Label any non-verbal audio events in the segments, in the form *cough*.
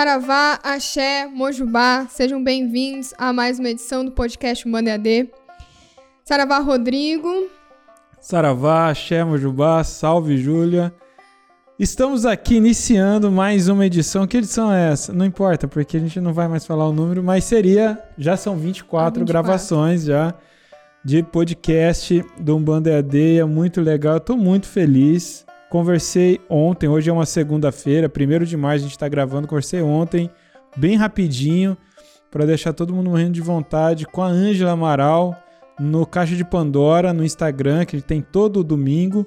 Saravá, Axé, Mojubá, sejam bem-vindos a mais uma edição do podcast Umbanda EAD. Saravá Rodrigo. Saravá, Axé, Mojubá, salve Júlia. Estamos aqui iniciando mais uma edição. Que edição é essa? Não importa, porque a gente não vai mais falar o número, mas seria. Já são 24, 24. gravações já de podcast do Umbanda EAD. É muito legal, eu tô muito feliz. Conversei ontem, hoje é uma segunda-feira, 1 de maio a gente está gravando. Conversei ontem, bem rapidinho, para deixar todo mundo morrendo de vontade, com a Ângela Amaral no Caixa de Pandora, no Instagram, que ele tem todo domingo.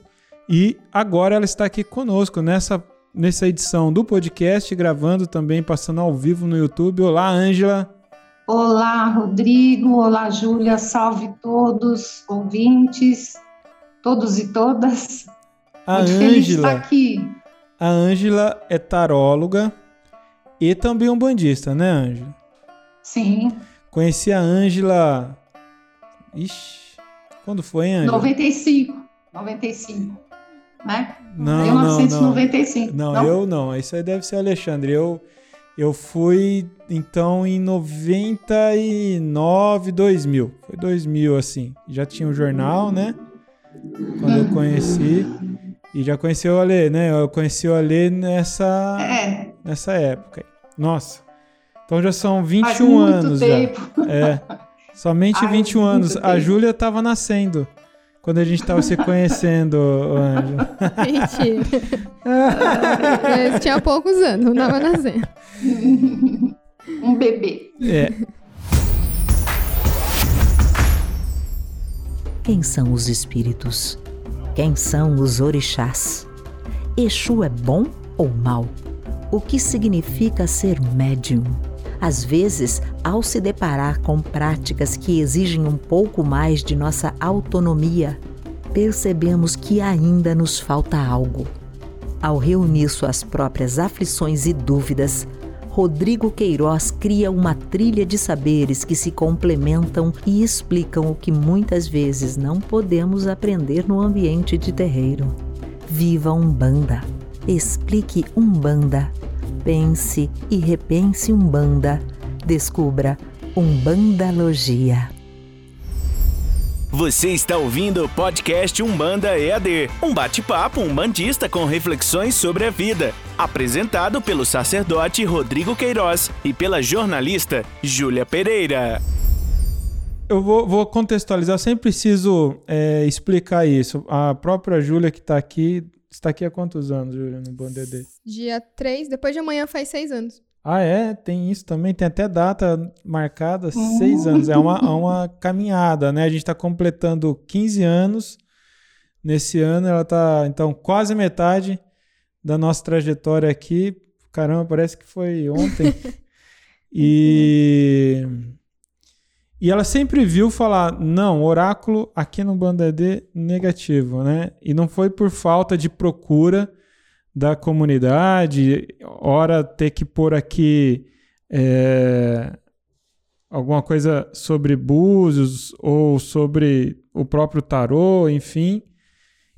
E agora ela está aqui conosco nessa, nessa edição do podcast, gravando também, passando ao vivo no YouTube. Olá, Ângela. Olá, Rodrigo. Olá, Júlia. Salve todos, ouvintes, todos e todas. A Ângela. A Ângela é taróloga e também um bandista, né, Ângela? Sim. Conheci a Ângela. Ixi, quando foi, Ângela? 95. 95. Né? Não, 1995. Não, não. não, eu não. Isso aí deve ser Alexandre. Eu, eu fui, então, em 99, 2000. Foi 2000, assim. Já tinha o um jornal, né? Quando eu conheci. E já conheci o Alê, né? Eu conheci o Alê nessa, é. nessa época. Nossa. Então já são 21 anos tempo. já. É. Somente Ai, 21 anos. Tempo. A Júlia estava nascendo quando a gente estava se conhecendo, Anjo. *laughs* Mentira. *laughs* Mas tinha poucos anos, não estava nascendo. *laughs* Um bebê. É. Quem são os espíritos? Quem são os orixás? Exu é bom ou mal? O que significa ser médium? Às vezes, ao se deparar com práticas que exigem um pouco mais de nossa autonomia, percebemos que ainda nos falta algo. Ao reunir suas próprias aflições e dúvidas, Rodrigo Queiroz cria uma trilha de saberes que se complementam e explicam o que muitas vezes não podemos aprender no ambiente de terreiro. Viva Umbanda! Explique Umbanda. Pense e repense Umbanda. Descubra Umbandalogia. Você está ouvindo o podcast Umbanda EAD, um bate-papo umbandista com reflexões sobre a vida, apresentado pelo sacerdote Rodrigo Queiroz e pela jornalista Júlia Pereira. Eu vou, vou contextualizar, sempre preciso é, explicar isso. A própria Júlia que está aqui, está aqui há quantos anos, Júlia, no Banda EAD? Dia 3, depois de amanhã faz seis anos. Ah, é? Tem isso também. Tem até data marcada, uhum. seis anos. É uma, é uma caminhada, né? A gente está completando 15 anos. Nesse ano ela está, então, quase metade da nossa trajetória aqui. Caramba, parece que foi ontem. *laughs* e... E ela sempre viu falar, não, oráculo aqui no Banda negativo, né? E não foi por falta de procura da comunidade, ora ter que pôr aqui é, alguma coisa sobre búzios ou sobre o próprio tarô, enfim.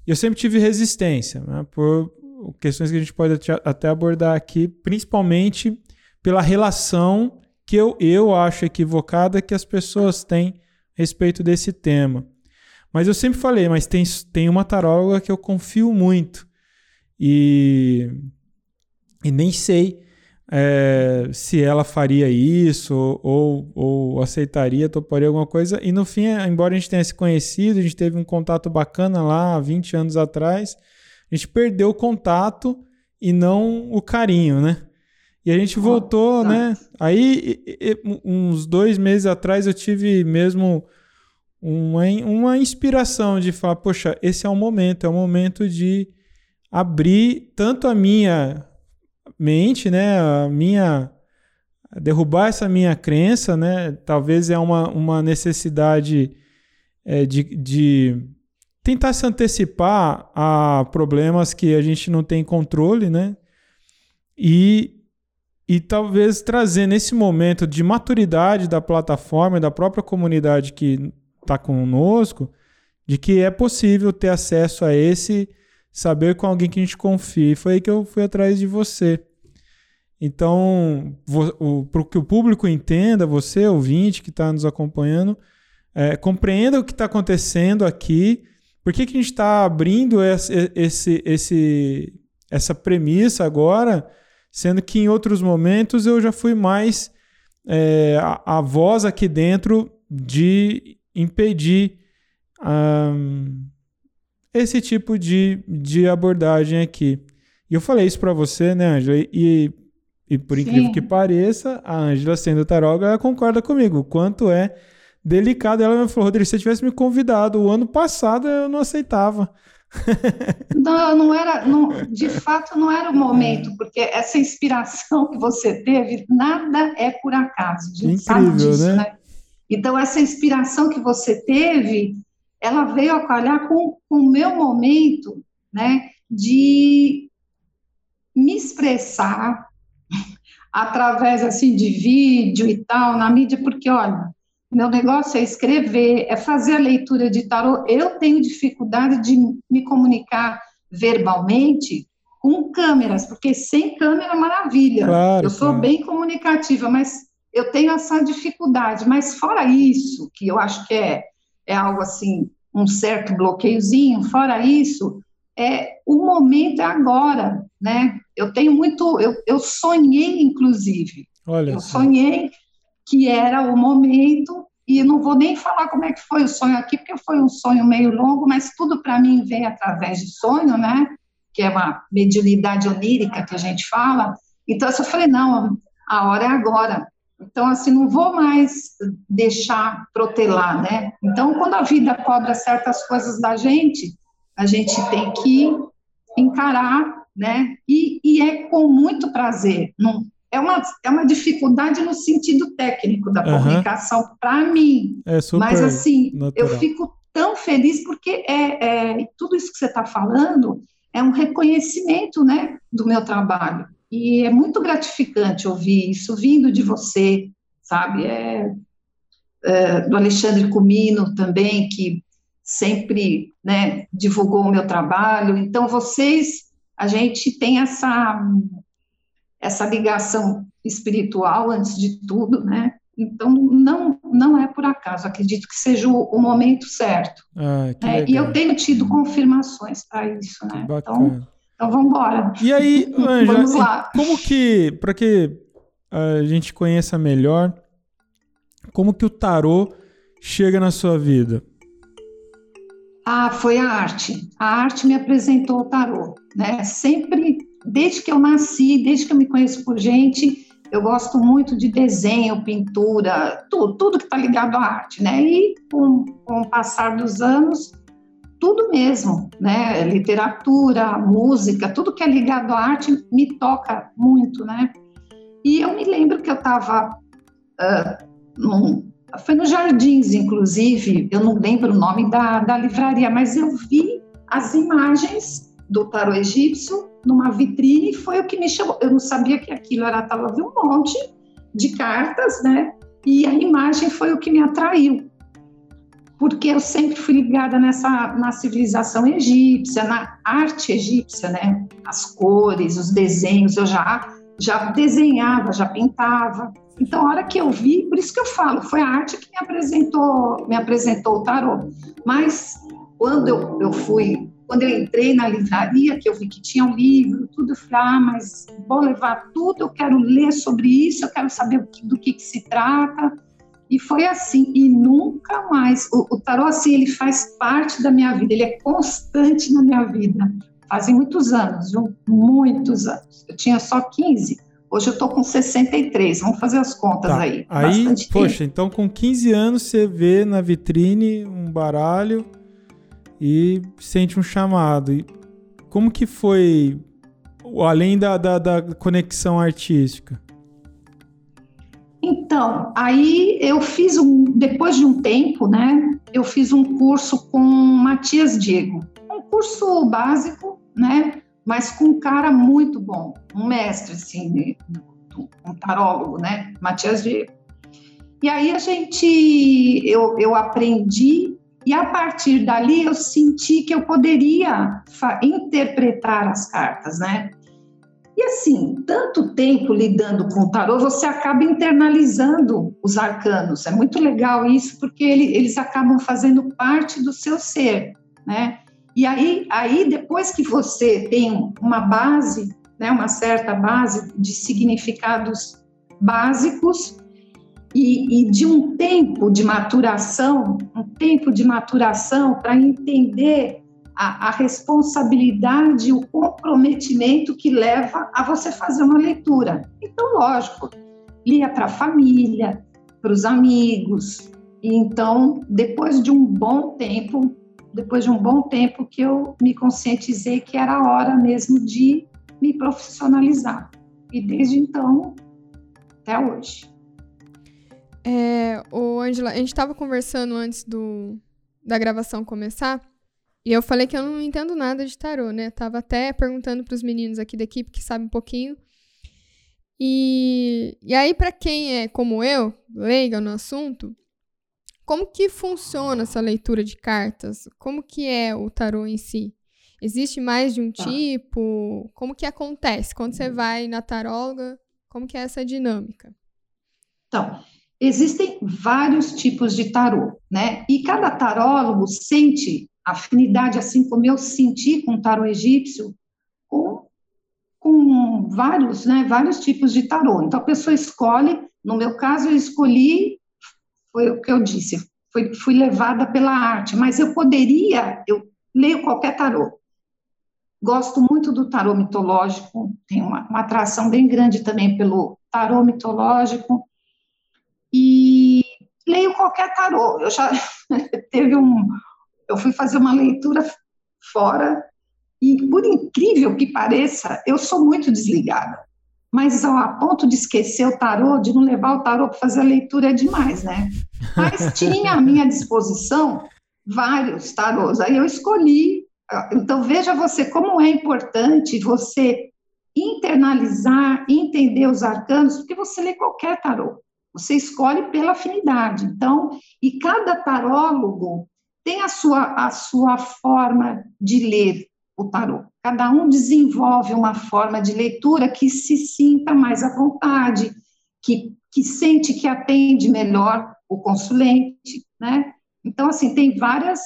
Eu sempre tive resistência, né, por questões que a gente pode até abordar aqui, principalmente pela relação que eu, eu acho equivocada que as pessoas têm a respeito desse tema. Mas eu sempre falei, mas tem, tem uma taróloga que eu confio muito e, e nem sei é, se ela faria isso ou, ou aceitaria, toparia alguma coisa. E no fim, embora a gente tenha se conhecido, a gente teve um contato bacana lá há 20 anos atrás, a gente perdeu o contato e não o carinho, né? E a gente voltou, oh, né? Aí, uns dois meses atrás, eu tive mesmo uma, uma inspiração de falar: poxa, esse é o momento, é o momento de abrir tanto a minha mente, né, a minha derrubar essa minha crença, né, talvez é uma, uma necessidade é, de, de tentar se antecipar a problemas que a gente não tem controle, né, e, e talvez trazer nesse momento de maturidade da plataforma e da própria comunidade que está conosco, de que é possível ter acesso a esse saber com alguém que a gente confia. E foi aí que eu fui atrás de você. Então, para que o público entenda, você, ouvinte que está nos acompanhando, é, compreenda o que está acontecendo aqui, por que, que a gente está abrindo esse, esse, esse, essa premissa agora, sendo que em outros momentos eu já fui mais é, a, a, voz aqui dentro de impedir um, esse tipo de, de abordagem aqui. E eu falei isso para você, né, Angela? E, e por incrível Sim. que pareça, a Ângela, sendo taróloga, ela concorda comigo. Quanto é delicado. Ela me falou, Rodrigo, se você tivesse me convidado o ano passado, eu não aceitava. *laughs* não, não era, não, de fato não era o momento, porque essa inspiração que você teve, nada é por acaso, a gente Incrível, sabe disso, né? né? Então, essa inspiração que você teve, ela veio a calhar com, com o meu momento, né, de me expressar *laughs* através, assim, de vídeo e tal, na mídia, porque, olha, meu negócio é escrever, é fazer a leitura de tarô. Eu tenho dificuldade de me comunicar verbalmente com câmeras, porque sem câmera é maravilha. Claro, eu sou bem comunicativa, mas eu tenho essa dificuldade. Mas fora isso, que eu acho que é, é algo assim, um certo bloqueiozinho, fora isso, é o momento é agora, né? Eu tenho muito, eu, eu sonhei, inclusive, Olha eu assim. sonhei que era o momento, e não vou nem falar como é que foi o sonho aqui, porque foi um sonho meio longo, mas tudo para mim vem através de sonho, né? Que é uma mediunidade onírica que a gente fala. Então, eu falei, não, a hora é agora. Então, assim, não vou mais deixar protelar, né? Então, quando a vida cobra certas coisas da gente, a gente tem que encarar, né? E, e é com muito prazer. Não, é uma, é uma dificuldade no sentido técnico da uhum. comunicação para mim. É Mas, assim, natural. eu fico tão feliz porque é, é tudo isso que você está falando é um reconhecimento né, do meu trabalho. E é muito gratificante ouvir isso vindo de você, sabe? É, é, do Alexandre Comino também, que sempre né, divulgou o meu trabalho. Então, vocês, a gente tem essa essa ligação espiritual antes de tudo, né? Então não não é por acaso. Acredito que seja o, o momento certo. Ah, e eu tenho tido confirmações para isso, né? Então, então vamos embora. E aí, Anja, *laughs* vamos lá. como que para que a gente conheça melhor como que o tarô chega na sua vida? Ah, foi a arte. A arte me apresentou o tarô, né? Sempre desde que eu nasci, desde que eu me conheço por gente, eu gosto muito de desenho, pintura, tudo, tudo que está ligado à arte, né? E com, com o passar dos anos, tudo mesmo, né? Literatura, música, tudo que é ligado à arte me toca muito, né? E eu me lembro que eu estava uh, foi no Jardins, inclusive, eu não lembro o nome da, da livraria, mas eu vi as imagens do tarô egípcio numa vitrine foi o que me chamou. Eu não sabia que aquilo era eu vi um monte de cartas, né? E a imagem foi o que me atraiu. Porque eu sempre fui ligada nessa na civilização egípcia, na arte egípcia, né? As cores, os desenhos, eu já já desenhava, já pintava. Então, a hora que eu vi, por isso que eu falo, foi a arte que me apresentou, me apresentou o tarô. Mas quando eu, eu fui quando eu entrei na livraria, que eu vi que tinha um livro, tudo, eu falei, ah, mas vou levar tudo, eu quero ler sobre isso, eu quero saber do que, que se trata. E foi assim, e nunca mais. O, o tarô, assim, ele faz parte da minha vida, ele é constante na minha vida. Fazem muitos anos, viu? Muitos anos. Eu tinha só 15, hoje eu estou com 63. Vamos fazer as contas tá. aí. Aí, poxa, tempo. então com 15 anos você vê na vitrine um baralho e sente um chamado. E como que foi, além da, da, da conexão artística? Então, aí eu fiz um, depois de um tempo, né, eu fiz um curso com Matias Diego, um curso básico, né, mas com um cara muito bom, um mestre, assim, um tarólogo, né, Matias Diego. E aí a gente, eu, eu aprendi e a partir dali eu senti que eu poderia interpretar as cartas, né? E assim, tanto tempo lidando com o tarô, você acaba internalizando os arcanos. É muito legal isso, porque ele, eles acabam fazendo parte do seu ser, né? E aí, aí, depois que você tem uma base, né, uma certa base de significados básicos e, e de um tempo de maturação, um tempo de maturação para entender a, a responsabilidade, o comprometimento que leva a você fazer uma leitura. Então, lógico, lia para a família, para os amigos. E então, depois de um bom tempo, depois de um bom tempo que eu me conscientizei que era a hora mesmo de me profissionalizar. E desde então, até hoje. É, o Angela, a gente estava conversando antes do, da gravação começar e eu falei que eu não entendo nada de tarô, né? Tava até perguntando para os meninos aqui da equipe que sabem um pouquinho. E, e aí, para quem é como eu, leiga no assunto, como que funciona essa leitura de cartas? Como que é o tarô em si? Existe mais de um tá. tipo? Como que acontece quando você vai na taróloga? Como que é essa dinâmica? Então, existem vários tipos de tarô, né? E cada tarólogo sente afinidade, assim como eu senti com o tarô egípcio, com, com vários, né, vários tipos de tarô. Então, a pessoa escolhe, no meu caso, eu escolhi, foi o que eu disse, foi, fui levada pela arte, mas eu poderia, eu leio qualquer tarô. Gosto muito do tarô mitológico, tenho uma, uma atração bem grande também pelo tarô mitológico, leio qualquer tarô. Eu já *laughs* teve um, eu fui fazer uma leitura fora e, por incrível que pareça, eu sou muito desligada. Mas ó, a ponto de esquecer o tarô, de não levar o tarô para fazer a leitura é demais, né? Mas tinha à minha disposição vários tarôs. Aí eu escolhi. Então veja você como é importante você internalizar, entender os arcanos, porque você lê qualquer tarô. Você escolhe pela afinidade. Então, e cada tarólogo tem a sua, a sua forma de ler o tarô. Cada um desenvolve uma forma de leitura que se sinta mais à vontade, que, que sente que atende melhor o consulente, né? Então, assim, tem várias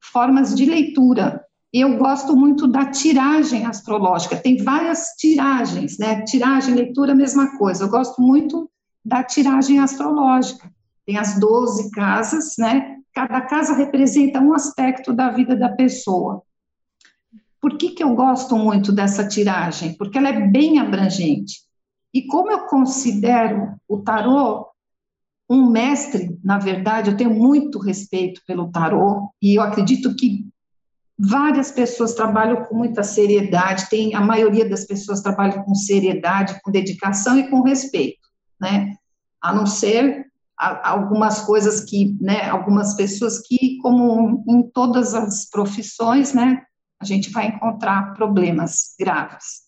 formas de leitura. Eu gosto muito da tiragem astrológica, tem várias tiragens, né? Tiragem, leitura, mesma coisa. Eu gosto muito da tiragem astrológica. Tem as 12 casas, né? Cada casa representa um aspecto da vida da pessoa. Por que, que eu gosto muito dessa tiragem? Porque ela é bem abrangente. E como eu considero o tarô um mestre, na verdade, eu tenho muito respeito pelo tarô e eu acredito que várias pessoas trabalham com muita seriedade, tem a maioria das pessoas trabalham com seriedade, com dedicação e com respeito, né? A não ser algumas coisas que, né, algumas pessoas que, como em todas as profissões, né, a gente vai encontrar problemas graves,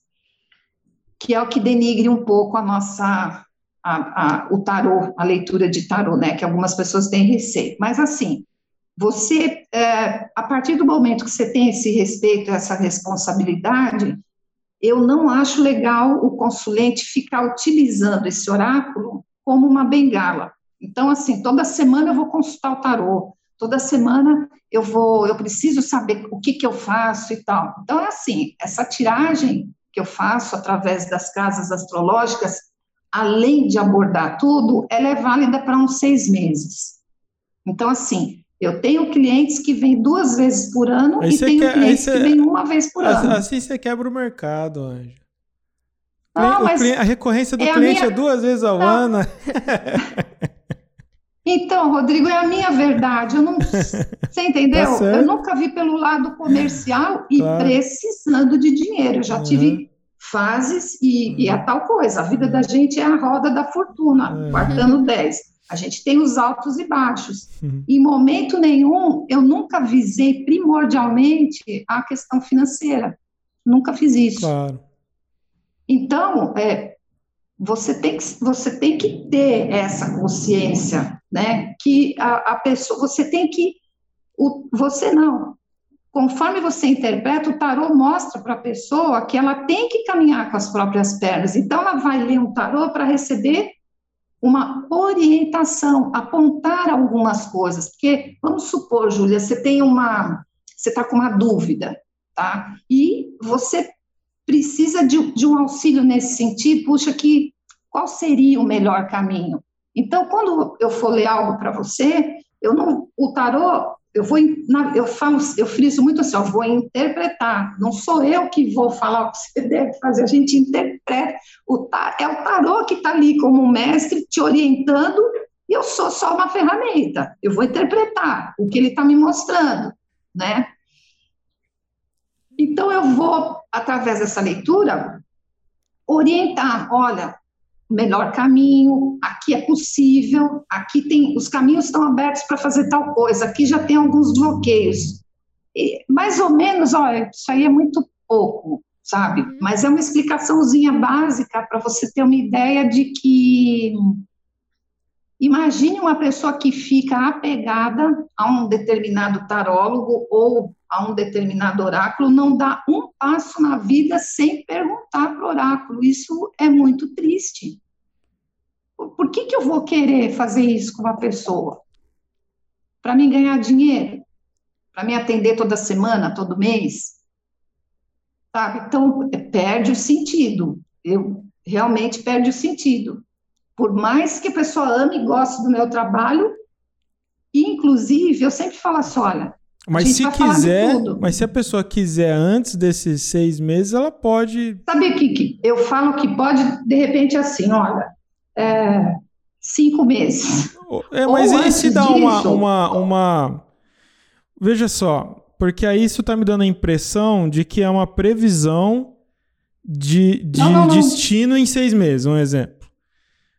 que é o que denigre um pouco a nossa, a, a, o tarô, a leitura de tarô, né, que algumas pessoas têm receio. Mas, assim, você, é, a partir do momento que você tem esse respeito, essa responsabilidade, eu não acho legal o consulente ficar utilizando esse oráculo como uma bengala, então, assim, toda semana eu vou consultar o tarô, toda semana eu vou, eu preciso saber o que, que eu faço e tal. Então, é assim, essa tiragem que eu faço através das casas astrológicas, além de abordar tudo, ela é válida para uns seis meses. Então, assim, eu tenho clientes que vêm duas vezes por ano aí e tenho quer, clientes que vêm uma vez por assim, ano. Assim você quebra o mercado, Anjo. Não, a recorrência do é cliente minha... é duas vezes ao Não. ano. *laughs* Então, Rodrigo, é a minha verdade. Eu não, *laughs* você entendeu? Tá eu nunca vi pelo lado comercial e claro. precisando de dinheiro. Eu já uhum. tive fases e, uhum. e a tal coisa. A vida da gente é a roda da fortuna, uhum. guardando 10. A gente tem os altos e baixos. Uhum. Em momento nenhum, eu nunca visei primordialmente a questão financeira. Nunca fiz isso. Claro. Então, é, você tem que, você tem que ter essa consciência, né? Que a, a pessoa, você tem que, o, você não, conforme você interpreta, o tarô mostra para a pessoa que ela tem que caminhar com as próprias pernas. Então, ela vai ler um tarô para receber uma orientação, apontar algumas coisas. Porque, vamos supor, Júlia, você tem uma. Você está com uma dúvida, tá? E você precisa de, de um auxílio nesse sentido, puxa, que qual seria o melhor caminho? Então, quando eu for ler algo para você, eu não, o tarô, eu vou, eu falo, eu friso muito assim, eu vou interpretar. Não sou eu que vou falar o que você *laughs* deve fazer, a gente interpreta. O é o tarô que está ali como um mestre te orientando. E eu sou só uma ferramenta. Eu vou interpretar o que ele está me mostrando, né? Então eu vou através dessa leitura orientar. Olha, melhor caminho, aqui é possível, aqui tem, os caminhos estão abertos para fazer tal coisa, aqui já tem alguns bloqueios. E, mais ou menos, olha, isso aí é muito pouco, sabe? Uhum. Mas é uma explicaçãozinha básica para você ter uma ideia de que imagine uma pessoa que fica apegada a um determinado tarólogo ou a um determinado oráculo, não dá um passo na vida sem perguntar para o oráculo. Isso é muito triste por que, que eu vou querer fazer isso com uma pessoa? Para mim ganhar dinheiro? Para me atender toda semana, todo mês? Sabe? Então, perde o sentido. Eu realmente perde o sentido. Por mais que a pessoa ame e goste do meu trabalho, inclusive, eu sempre falo assim, olha, mas se quiser, mas se a pessoa quiser antes desses seis meses, ela pode. Sabe o que, que eu falo que pode, de repente, assim, olha, é, cinco meses. É, mas Ou e se dá uma, uma, uma. Veja só, porque aí isso está me dando a impressão de que é uma previsão de, de não, não, não. destino em seis meses, um exemplo.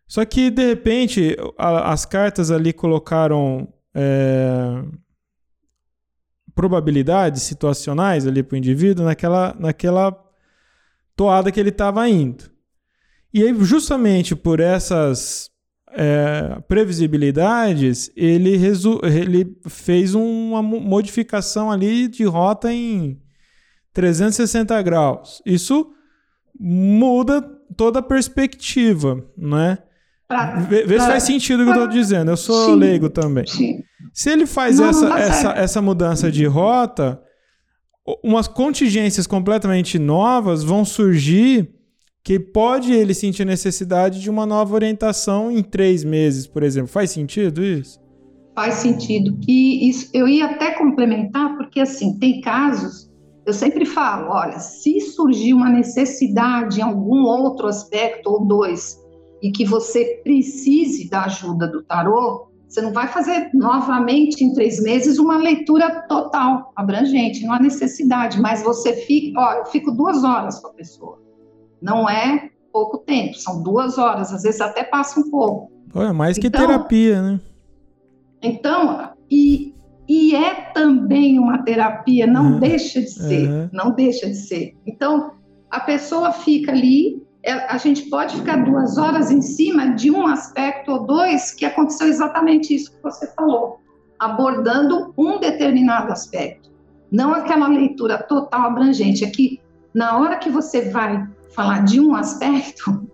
Só que, de repente, a, as cartas ali colocaram é, probabilidades situacionais ali para o indivíduo naquela, naquela toada que ele estava indo. E aí, justamente por essas é, previsibilidades, ele, ele fez uma modificação ali de rota em 360 graus. Isso muda toda a perspectiva, né? Vê, vê se faz sentido o que eu estou dizendo. Eu sou sim, leigo também. Sim. Se ele faz não, essa, não essa, essa mudança de rota, umas contingências completamente novas vão surgir que pode ele sentir necessidade de uma nova orientação em três meses, por exemplo. Faz sentido isso? Faz sentido. E isso, eu ia até complementar, porque assim, tem casos, eu sempre falo, olha, se surgir uma necessidade em algum outro aspecto ou dois, e que você precise da ajuda do tarô, você não vai fazer novamente em três meses uma leitura total, abrangente, não há necessidade, mas você fica, ó, eu fico duas horas com a pessoa não é pouco tempo, são duas horas, às vezes até passa um pouco. É mais que então, terapia, né? Então, e, e é também uma terapia, não deixa de ser, não deixa de ser. Então, a pessoa fica ali, é, a gente pode ficar duas horas em cima de um aspecto ou dois que aconteceu exatamente isso que você falou, abordando um determinado aspecto. Não aquela leitura total abrangente, é que na hora que você vai falar de um aspecto,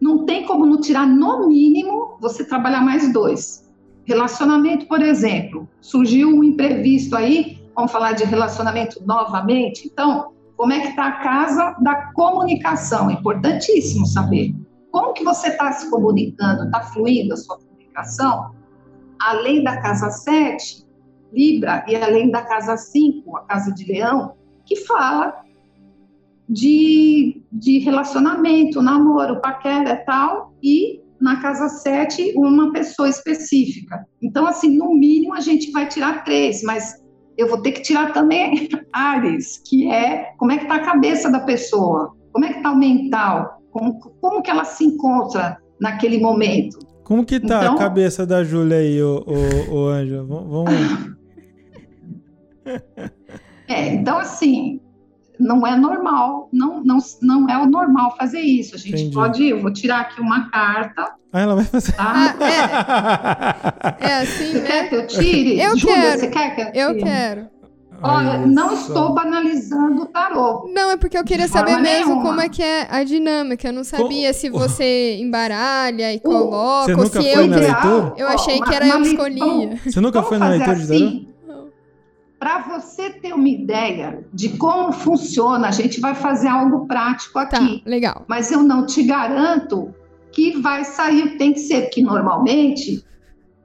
não tem como não tirar, no mínimo, você trabalhar mais dois. Relacionamento, por exemplo, surgiu um imprevisto aí, vamos falar de relacionamento novamente. Então, como é que está a casa da comunicação? Importantíssimo saber. Como que você está se comunicando? Está fluindo a sua comunicação? Além da casa 7, Libra, e além da casa 5, a casa de Leão, que fala de, de relacionamento, namoro, paquera e tal, e na casa 7, uma pessoa específica. Então, assim, no mínimo a gente vai tirar três, mas eu vou ter que tirar também *laughs* Ares, que é como é que está a cabeça da pessoa, como é que está o mental, como, como que ela se encontra naquele momento. Como que tá então, a cabeça da Júlia aí, o, o, o Anjo? Vamos... *laughs* é, então assim, não é normal, não, não, não é o normal fazer isso. A gente Entendi. pode, eu vou tirar aqui uma carta. Ah, ela vai fazer. Tá? Ah, é. é assim, você né? quer que eu tire? Eu Júlia, quero. Você quer que eu tire? Eu quero. Olha, não estou banalizando o tarô. Não, é porque eu queria saber mesmo nenhuma. como é que é a dinâmica. Eu não sabia se você embaralha e coloca, você nunca se foi eu. Na leitura? Eu achei que era eu que escolhia. Você nunca foi na leitura de tarô? Para você ter uma ideia de como funciona, a gente vai fazer algo prático tá, aqui. Tá, legal. Mas eu não te garanto que vai sair, tem que ser, porque normalmente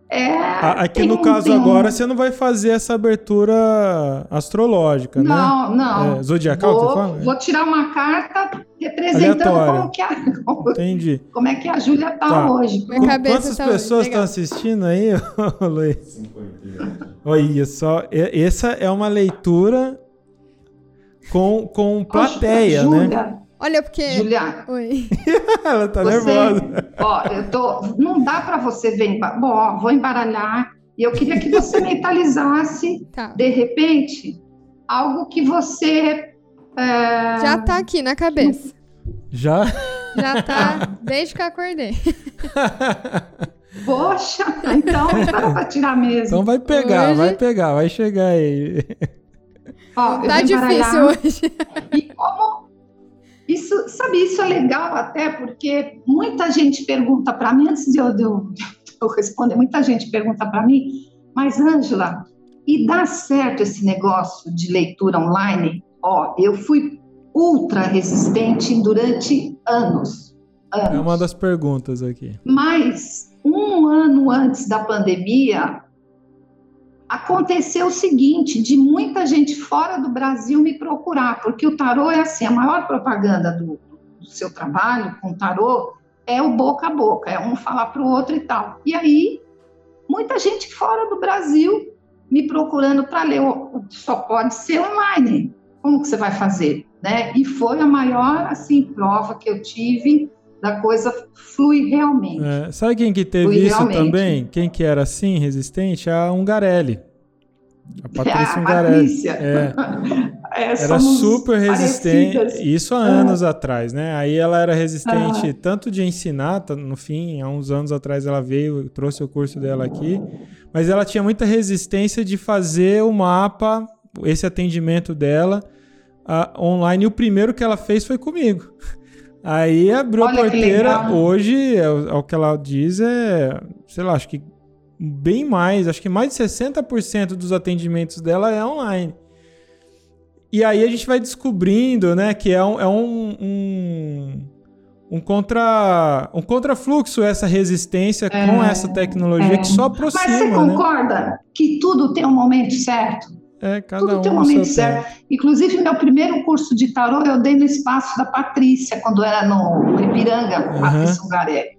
é, Aqui no caso agora, você não vai fazer essa abertura astrológica, não, né? Não, não. É, zodiacal, vou, você fala? Vou tirar uma carta representando como, que a, como, Entendi. como é que a Júlia tá, tá, hoje. Minha cabeça Quantas tá pessoas estão assistindo aí, Luiz? Olha só, essa é uma leitura com, com plateia, Júlia, né? Olha, porque. Juliana. Oi. *laughs* Ela tá você, nervosa. Ó, eu tô. Não dá para você ver. Bom, ó, vou embaralhar. E eu queria que você *laughs* mentalizasse, tá. de repente, algo que você. É... Já tá aqui na cabeça. Já? Já tá *laughs* desde que eu acordei. Poxa, então dá pra tirar mesmo. Então vai pegar, hoje... vai pegar, vai chegar aí. Ó, tá difícil hoje. E como isso, sabe, isso é legal até porque muita gente pergunta para mim, antes de eu, de eu, eu responder, muita gente pergunta para mim, mas Ângela, e dá certo esse negócio de leitura online? Ó, eu fui ultra resistente durante anos. anos. É uma das perguntas aqui. Mas um ano antes da pandemia, aconteceu o seguinte, de muita gente fora do Brasil me procurar, porque o tarô é assim, a maior propaganda do, do seu trabalho com tarô é o boca a boca, é um falar para o outro e tal. E aí, muita gente fora do Brasil me procurando para ler, só pode ser online. Como que você vai fazer? Né? E foi a maior assim prova que eu tive da coisa flui realmente. É, sabe quem que teve flui isso realmente. também? Quem que era assim, resistente? A Ungarelli. *laughs* A Patrícia Ungarelli. É. *laughs* é era super resistente. Parecidas. Isso há anos é. atrás, né? Aí ela era resistente tanto de ensinar, no fim, há uns anos atrás ela veio, trouxe o curso dela aqui, mas ela tinha muita resistência de fazer o mapa, esse atendimento dela uh, online. E o primeiro que ela fez foi comigo. *laughs* Aí abriu Olha a porteira. Hoje, é, o que ela diz é, sei lá, acho que bem mais, acho que mais de 60% dos atendimentos dela é online. E aí a gente vai descobrindo, né, que é um, é um, um, um contra um contrafluxo essa resistência é, com essa tecnologia é. que só aproxima. Mas você né? concorda né? que tudo tem um momento certo? É, cada Tudo um tem um momento certo. Tempo. Inclusive, meu primeiro curso de tarô eu dei no espaço da Patrícia, quando era no Ipiranga, uhum. Patrícia Ungarelli.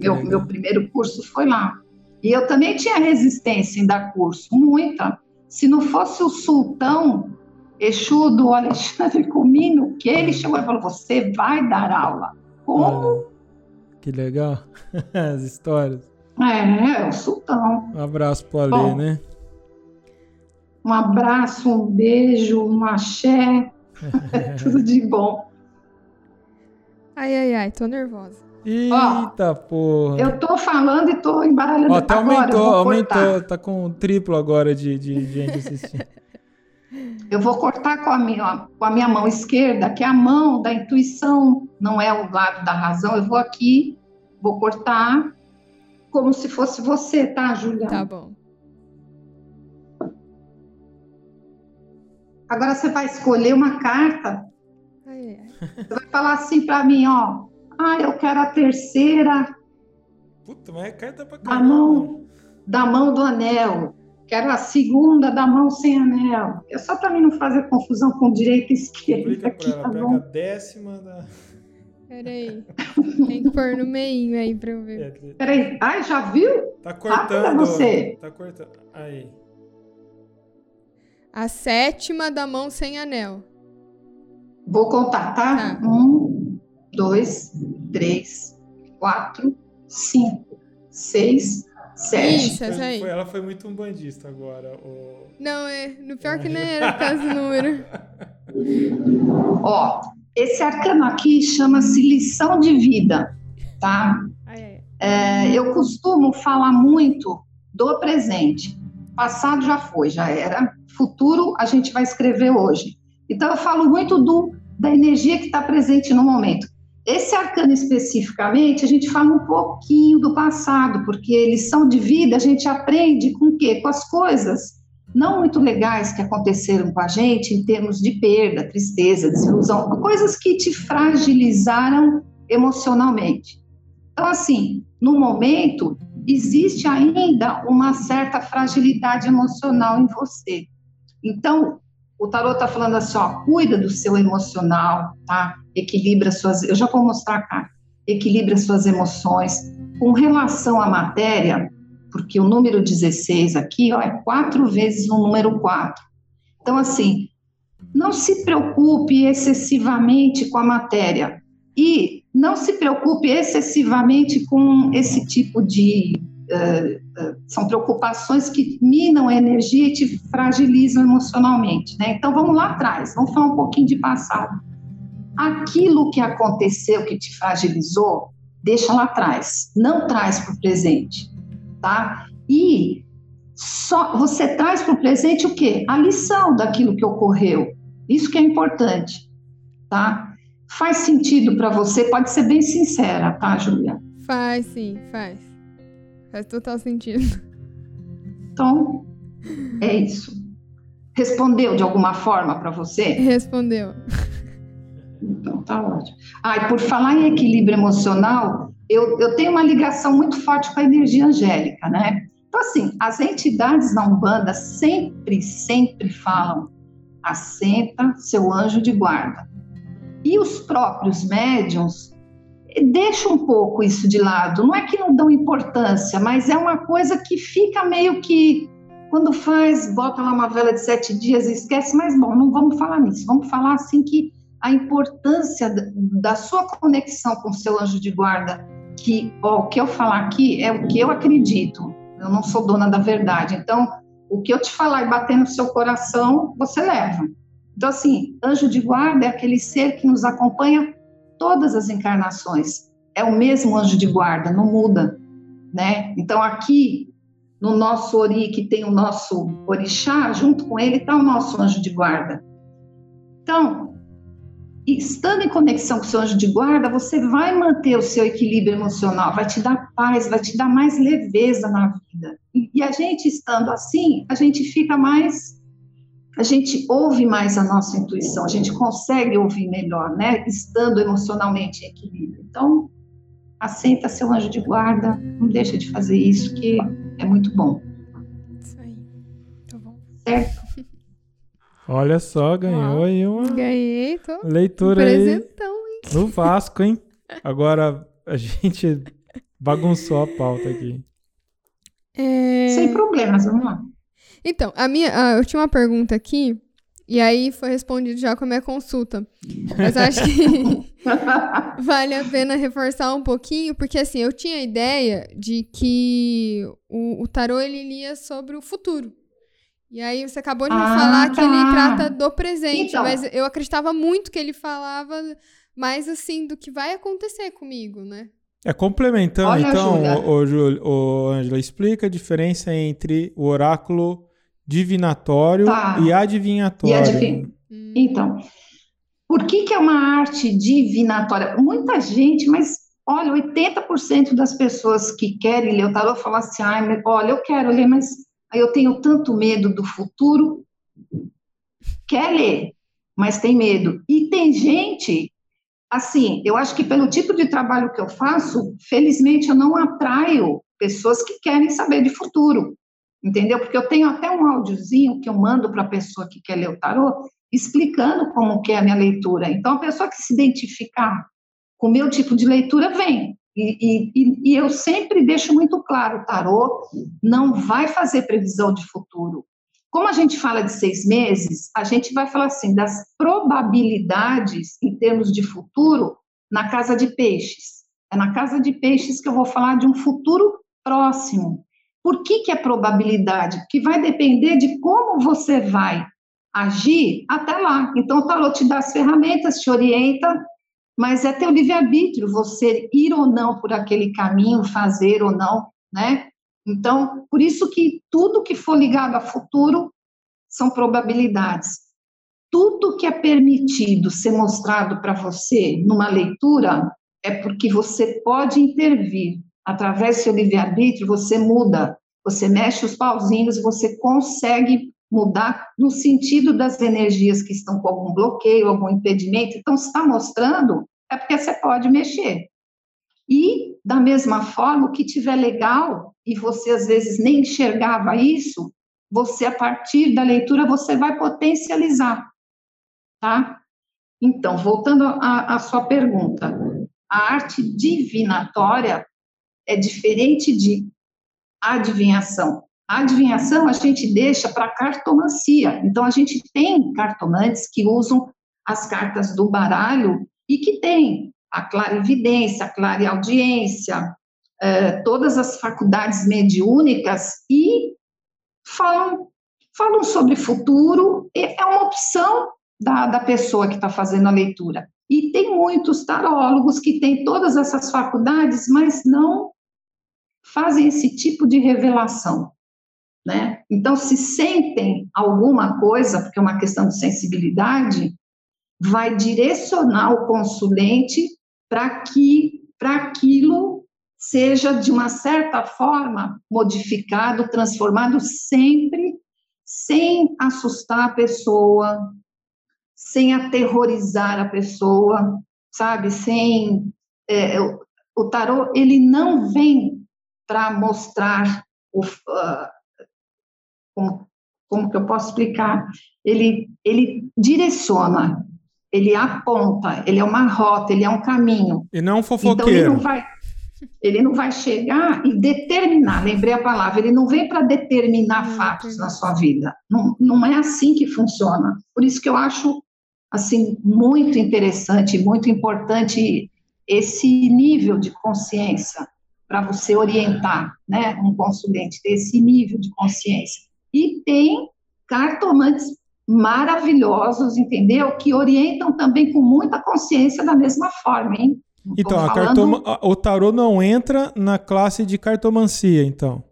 Meu, meu primeiro curso foi lá. E eu também tinha resistência em dar curso, muita. Se não fosse o sultão Exu do Alexandre *laughs* Comino, que ele chegou e falou: Você vai dar aula. Como? que legal. *laughs* As histórias. É, é o sultão. Um abraço pro Ale, né? Um abraço, um beijo, um axé. *laughs* Tudo de bom. Ai, ai, ai, tô nervosa. Eita Ó, porra. Eu tô falando e tô embaralhando Ó, até agora, aumentou, aumentou, tá com triplo agora de, de gente assistindo. eu vou cortar com a, minha, com a minha mão esquerda, que é a mão da intuição, não é o lado da razão. Eu vou aqui, vou cortar como se fosse você, tá, Juliana? Tá bom. Agora você vai escolher uma carta. Você vai falar assim para mim, ó. Ah, eu quero a terceira. Puta, mas é carta pra caramba. Da mão, da mão do anel. Quero a segunda da mão sem anel. É só para mim não fazer confusão com direita e esquerda. Explica aqui, ela, tá pega bom? a décima da. Peraí. Tem que pôr no meio aí pra eu ver. É, Peraí. Ai, já viu? Tá cortando. Rápida você. Tá cortando. Aí. A sétima da mão sem anel. Vou contar, tá? tá. Um, dois, três, quatro, cinco, seis, sete. Isso, essa aí. Foi, ela foi muito um bandista agora. O... Não, é. No pior que nem era por causa do número. *laughs* Ó, esse arcano aqui chama-se lição de vida, tá? É, eu costumo falar muito do presente. Passado já foi, já era. Futuro a gente vai escrever hoje. Então eu falo muito do da energia que está presente no momento. Esse arcano especificamente, a gente fala um pouquinho do passado, porque lição de vida a gente aprende com o quê? Com as coisas não muito legais que aconteceram com a gente em termos de perda, tristeza, desilusão, coisas que te fragilizaram emocionalmente. Então, assim, no momento, existe ainda uma certa fragilidade emocional em você. Então, o tarot está falando assim, ó, cuida do seu emocional, tá? Equilibra suas, eu já vou mostrar carta. Equilibra suas emoções com relação à matéria, porque o número 16 aqui, ó, é quatro vezes o número 4. Então, assim, não se preocupe excessivamente com a matéria e não se preocupe excessivamente com esse tipo de Uh, uh, são preocupações que minam a energia e te fragilizam emocionalmente, né? Então vamos lá atrás, vamos falar um pouquinho de passado. Aquilo que aconteceu que te fragilizou, deixa lá atrás, não traz para o presente, tá? E só você traz para o presente o quê? A lição daquilo que ocorreu. Isso que é importante, tá? Faz sentido para você? Pode ser bem sincera, tá, Julia? Faz, sim, faz. Faz total sentido. Então, é isso. Respondeu de alguma forma para você? Respondeu. Então, tá ótimo. Ah, e por falar em equilíbrio emocional, eu, eu tenho uma ligação muito forte com a energia angélica, né? Então, assim, as entidades na Umbanda sempre, sempre falam: assenta seu anjo de guarda. E os próprios médiums deixa um pouco isso de lado. Não é que não dão importância, mas é uma coisa que fica meio que quando faz, bota lá uma vela de sete dias e esquece. Mas bom, não vamos falar nisso. Vamos falar assim que a importância da sua conexão com o seu anjo de guarda, que ó, o que eu falar aqui é o que eu acredito. Eu não sou dona da verdade. Então, o que eu te falar e bater no seu coração, você leva. Então, assim, anjo de guarda é aquele ser que nos acompanha todas as encarnações. É o mesmo anjo de guarda, não muda, né? Então aqui no nosso ori que tem o nosso orixá, junto com ele está o nosso anjo de guarda. Então, estando em conexão com o seu anjo de guarda, você vai manter o seu equilíbrio emocional, vai te dar paz, vai te dar mais leveza na vida. E, e a gente estando assim, a gente fica mais a gente ouve mais a nossa intuição, a gente consegue ouvir melhor, né? Estando emocionalmente em equilíbrio. Então, aceita seu anjo de guarda, não deixa de fazer isso, que é muito bom. Isso aí. Tá bom. Certo? *laughs* Olha só, ganhou Uau. aí uma Ganhei, tô leitura Presentão, aí no Vasco, hein? Agora a gente bagunçou a pauta aqui. É... Sem problemas, vamos lá. Então, a minha, ah, eu tinha uma pergunta aqui, e aí foi respondido já com a minha consulta. Mas acho que *laughs* vale a pena reforçar um pouquinho, porque assim, eu tinha a ideia de que o, o tarô ele lia sobre o futuro. E aí você acabou de me ah, falar tá. que ele trata do presente, então. mas eu acreditava muito que ele falava mais assim do que vai acontecer comigo, né? É complementando, Olha, então, o, o, o Angela, explica a diferença entre o oráculo divinatório tá. e adivinhatório. E adiv... Então, por que, que é uma arte divinatória? Muita gente, mas olha, 80% das pessoas que querem ler o tarot falam assim: ah, olha, eu quero ler, mas eu tenho tanto medo do futuro. Quer ler, mas tem medo. E tem gente, assim, eu acho que pelo tipo de trabalho que eu faço, felizmente eu não atraio pessoas que querem saber de futuro entendeu? Porque eu tenho até um áudiozinho que eu mando para a pessoa que quer ler o tarô, explicando como que é a minha leitura. Então, a pessoa que se identificar com o meu tipo de leitura, vem. E, e, e eu sempre deixo muito claro, o tarô não vai fazer previsão de futuro. Como a gente fala de seis meses, a gente vai falar assim das probabilidades em termos de futuro na casa de peixes. É na casa de peixes que eu vou falar de um futuro próximo. Por que, que é probabilidade? Que vai depender de como você vai agir até lá. Então, o tarot te dá as ferramentas, te orienta, mas é teu livre-arbítrio você ir ou não por aquele caminho, fazer ou não, né? Então, por isso que tudo que for ligado a futuro são probabilidades. Tudo que é permitido ser mostrado para você numa leitura é porque você pode intervir. Através do seu livre-arbítrio, você muda, você mexe os pauzinhos, você consegue mudar no sentido das energias que estão com algum bloqueio, algum impedimento. Então, se está mostrando, é porque você pode mexer. E, da mesma forma, o que tiver legal, e você às vezes nem enxergava isso, você, a partir da leitura, você vai potencializar, tá? Então, voltando à sua pergunta, a arte divinatória é diferente de adivinhação. A adivinhação a gente deixa para cartomancia. Então, a gente tem cartomantes que usam as cartas do baralho e que tem a clarividência, a clareaudiência, eh, todas as faculdades mediúnicas e falam, falam sobre futuro. É uma opção da, da pessoa que está fazendo a leitura. E tem muitos tarólogos que têm todas essas faculdades, mas não fazem esse tipo de revelação. Né? Então, se sentem alguma coisa, porque é uma questão de sensibilidade, vai direcionar o consulente para que para aquilo seja de uma certa forma modificado, transformado sempre sem assustar a pessoa, sem aterrorizar a pessoa, sabe? Sem é, o tarô ele não vem para mostrar o, uh, como, como que eu posso explicar? Ele ele direciona, ele aponta, ele é uma rota, ele é um caminho. E não um fofoqueiro. Então ele não vai ele não vai chegar e determinar, lembrei a palavra, ele não vem para determinar hum, fatos na sua vida. Não, não é assim que funciona. Por isso que eu acho assim muito interessante, muito importante esse nível de consciência para você orientar, né, um consulente ter esse nível de consciência. E tem cartomantes maravilhosos, entendeu? Que orientam também com muita consciência da mesma forma, hein? então, cartoma... o tarô não entra na classe de cartomancia, então?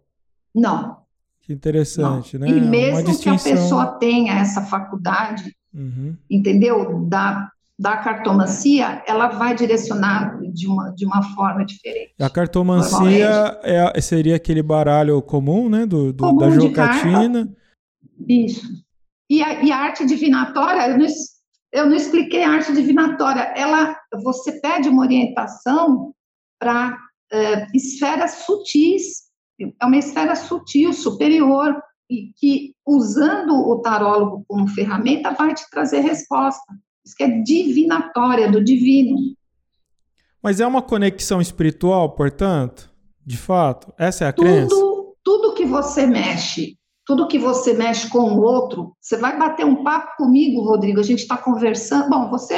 Não. Que interessante, não. né? E mesmo distinção... que a pessoa tenha essa faculdade, Uhum. Entendeu? Da, da cartomancia, ela vai direcionar de uma, de uma forma diferente. A cartomancia é, seria aquele baralho comum, né? Do, do comum da jogatina. Isso. E a, e a, arte divinatória, eu não, eu não expliquei a arte divinatória. Ela, você pede uma orientação para é, esferas sutis. É uma esfera sutil, superior, e que, usando o tarólogo como ferramenta, vai te trazer resposta. Isso que é divinatória, do divino. Mas é uma conexão espiritual, portanto? De fato? Essa é a tudo, crença? Tudo que você mexe, tudo que você mexe com o outro, você vai bater um papo comigo, Rodrigo, a gente está conversando. Bom, você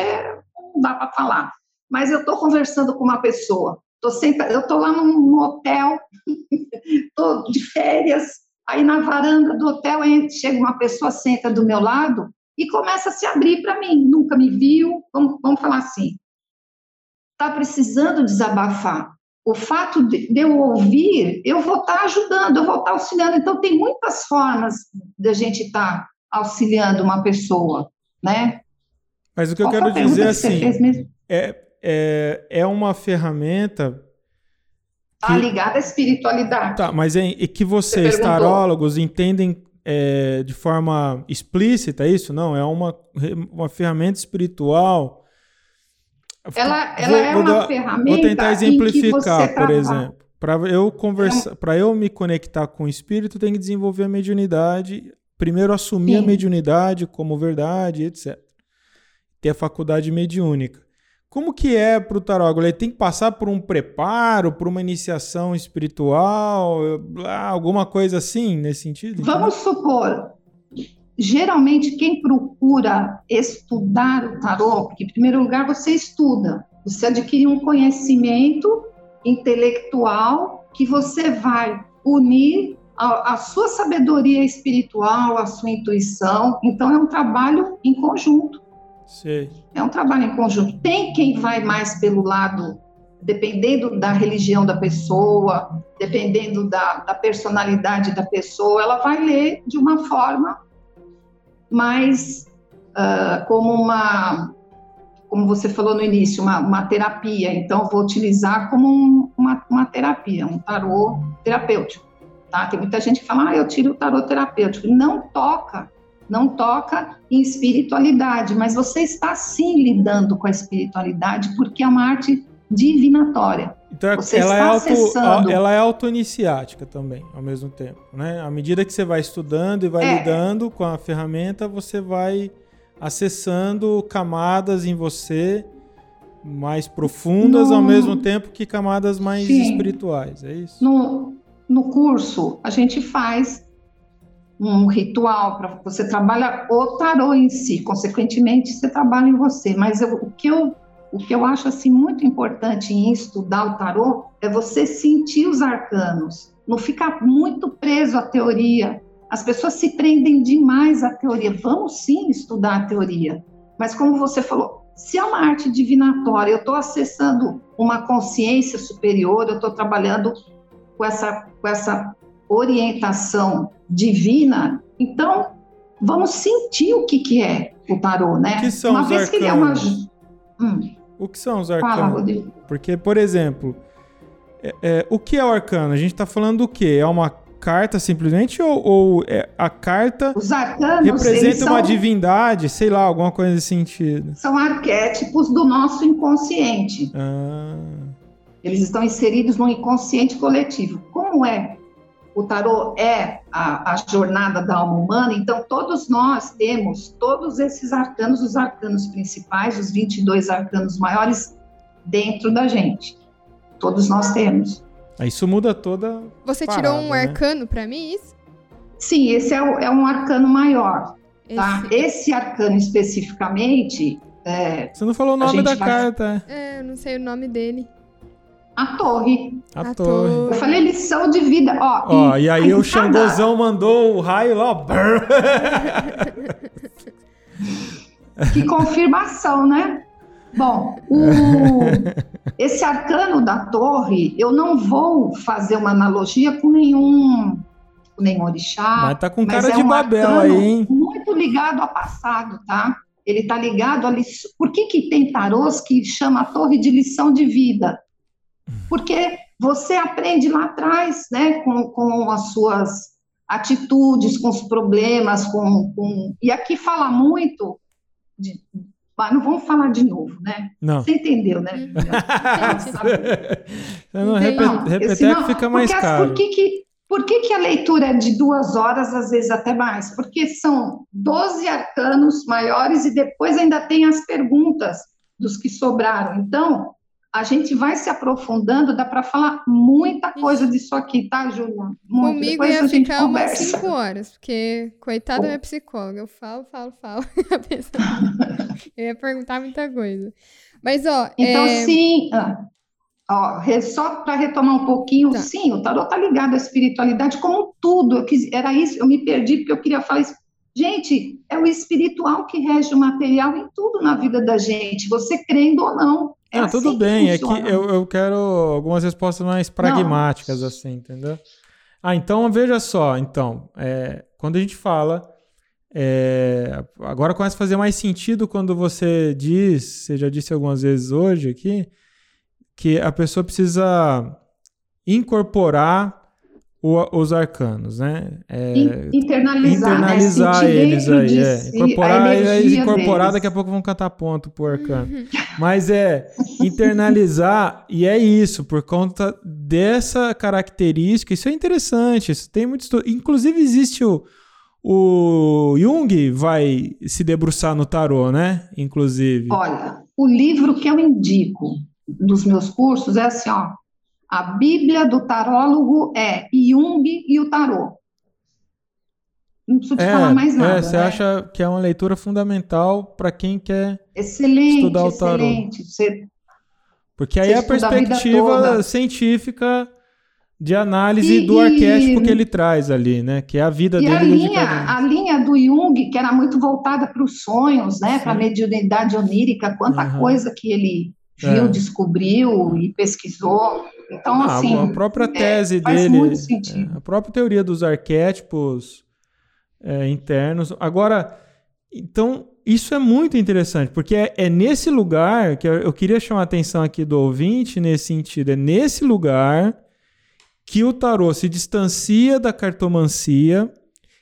não dá para falar, mas eu estou conversando com uma pessoa. Tô senta, eu estou lá num hotel, *laughs* estou de férias, Aí na varanda do hotel chega uma pessoa, senta do meu lado e começa a se abrir para mim. Nunca me viu, vamos, vamos falar assim. Está precisando desabafar. O fato de, eu ouvir, eu vou estar tá ajudando, eu vou estar tá auxiliando. Então, tem muitas formas da gente estar tá auxiliando uma pessoa, né? Mas o que Qual eu quero dizer assim, é, é, é uma ferramenta Está ligada à espiritualidade. Tá, mas é, é que vocês, tarólogos, entendem é, de forma explícita isso? Não, é uma, uma ferramenta espiritual. Ela, ela vou, é uma vou, ferramenta. Vou tentar exemplificar, por exemplo. Para eu conversar, é para eu me conectar com o espírito, tem que desenvolver a mediunidade. Primeiro assumir Sim. a mediunidade como verdade, etc. Ter a faculdade mediúnica. Como que é para o tarô? Ele tem que passar por um preparo, por uma iniciação espiritual, alguma coisa assim nesse sentido? Vamos supor, geralmente quem procura estudar o tarô, porque em primeiro lugar você estuda, você adquire um conhecimento intelectual que você vai unir a, a sua sabedoria espiritual, a sua intuição. Então é um trabalho em conjunto. Sim. É um trabalho em conjunto. Tem quem vai mais pelo lado dependendo da religião da pessoa, dependendo da, da personalidade da pessoa, ela vai ler de uma forma mais uh, como uma, como você falou no início, uma, uma terapia. Então, vou utilizar como um, uma, uma terapia, um tarô terapêutico. Tá? Tem muita gente que fala, ah, eu tiro o tarô terapêutico. Não toca, não toca em espiritualidade, mas você está sim lidando com a espiritualidade porque é uma arte divinatória. Então você ela, é auto, acessando... ela é auto-iniciática também, ao mesmo tempo, né? À medida que você vai estudando e vai é. lidando com a ferramenta, você vai acessando camadas em você mais profundas no... ao mesmo tempo que camadas mais Sim. espirituais, é isso? No, no curso, a gente faz um ritual para você trabalha o tarô em si, consequentemente você trabalha em você, mas eu, o que eu o que eu acho assim muito importante em estudar o tarô é você sentir os arcanos, não ficar muito preso à teoria. As pessoas se prendem demais à teoria. Vamos sim estudar a teoria, mas como você falou, se é uma arte divinatória, eu estou acessando uma consciência superior, eu estou trabalhando com essa, com essa orientação divina, então vamos sentir o que, que é o tarô, né? O que são uma os vez arcanos? que ele é uma. Hum. O que são os arcanos? Fala, Rodrigo. Porque, por exemplo, é, é, o que é o arcano? A gente está falando do quê? É uma carta simplesmente ou, ou é, a carta Os arcanos, representa uma são, divindade, sei lá, alguma coisa nesse sentido? São arquétipos do nosso inconsciente. Ah. Eles estão inseridos no inconsciente coletivo. Como é o tarô é a, a, jornada da alma humana, então todos nós temos todos esses arcanos, os arcanos principais, os 22 arcanos maiores dentro da gente. Todos nós temos. Isso muda toda. Você parada, tirou um né? arcano para mim, isso? Sim, esse é, o, é um arcano maior. Esse... Tá? esse arcano especificamente. É, Você não falou o nome da vai... carta. É, eu não sei o nome dele. A torre. A, a torre. torre. Eu falei lição de vida. Ó, ó e, e aí o Xangozão mandou o raio lá, ó. *laughs* que confirmação, né? Bom, o, esse arcano da torre, eu não vou fazer uma analogia com nenhum, com nenhum orixá. Mas tá com cara de é um Babel aí, hein? Muito ligado ao passado, tá? Ele tá ligado a lição. Por que, que tem tarôs que chama a torre de lição de vida? Porque você aprende lá atrás, né, com, com as suas atitudes, com os problemas, com, com... e aqui fala muito de... Mas não vamos falar de novo, né? Não. Você entendeu, né? Você não, repete, repetir é que fica mais porque, caro. Por que, que, por que, que a leitura é de duas horas, às vezes até mais? Porque são 12 arcanos maiores e depois ainda tem as perguntas dos que sobraram. Então, a gente vai se aprofundando, dá para falar muita coisa disso aqui, tá, Júlia? Comigo Depois ia ficar umas cinco horas, porque, coitada da minha psicóloga, eu falo, falo, falo, *laughs* eu *laughs* ia perguntar muita coisa. Mas, ó... Então, é... sim... Ah, ó, só para retomar um pouquinho, tá. sim, o tarot tá ligado à espiritualidade como tudo, eu quis, era isso, eu me perdi porque eu queria falar isso. Gente, é o espiritual que rege o material em tudo na vida da gente, você crendo ou não. É ah, assim tudo bem, é que eu, eu quero algumas respostas mais pragmáticas, Não. assim, entendeu? Ah, então veja só, então, é, quando a gente fala, é, agora começa a fazer mais sentido quando você diz, você já disse algumas vezes hoje aqui, que a pessoa precisa incorporar o, os arcanos, né? É, internalizar, internalizar né? eles aí, é. Incorporar eles, incorporar, daqui a pouco vão cantar ponto pro arcano. *laughs* Mas é internalizar, e é isso, por conta dessa característica, isso é interessante, isso tem muito estudo. Inclusive, existe o, o Jung vai se debruçar no tarô, né? Inclusive. Olha, o livro que eu indico dos meus cursos é assim, ó, a Bíblia do tarólogo é Jung e o tarô. Não preciso te é, falar mais nada. É, você né? acha que é uma leitura fundamental para quem quer excelente, estudar o tarô? Excelente, você, Porque aí é a perspectiva a científica de análise e, do arquétipo que ele traz ali, né? Que é a vida e dele. A linha, a linha do Jung, que era muito voltada para os sonhos, né? Para a mediunidade onírica, quanta uhum. coisa que ele viu, é. descobriu e pesquisou. Então, ah, assim. A própria é, tese é, dele. a própria teoria dos arquétipos é, internos. Agora, então, isso é muito interessante, porque é, é, nesse lugar que eu, eu queria chamar a atenção aqui do ouvinte, nesse sentido, é nesse lugar que o tarô se distancia da cartomancia.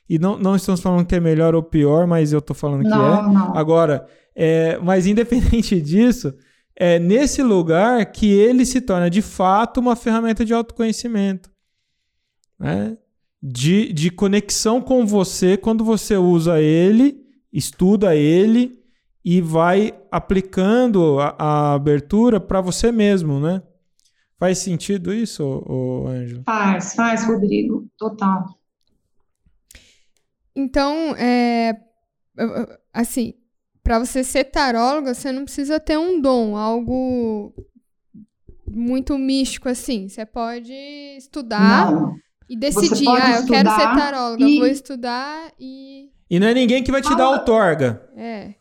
E não, não estamos falando que é melhor ou pior, mas eu estou falando que não, é. Não. Agora, é, mas independente *laughs* disso, é nesse lugar que ele se torna de fato uma ferramenta de autoconhecimento. Né? De, de conexão com você quando você usa ele, estuda ele e vai aplicando a, a abertura para você mesmo, né? Faz sentido isso, ô, Ângelo? Faz, faz, Rodrigo, total. Então, é, assim, para você ser taróloga, você não precisa ter um dom, algo muito místico assim. Você pode estudar não. e decidir, ah, eu quero ser taróloga, e... vou estudar e E não é ninguém que vai te dar outorga. É.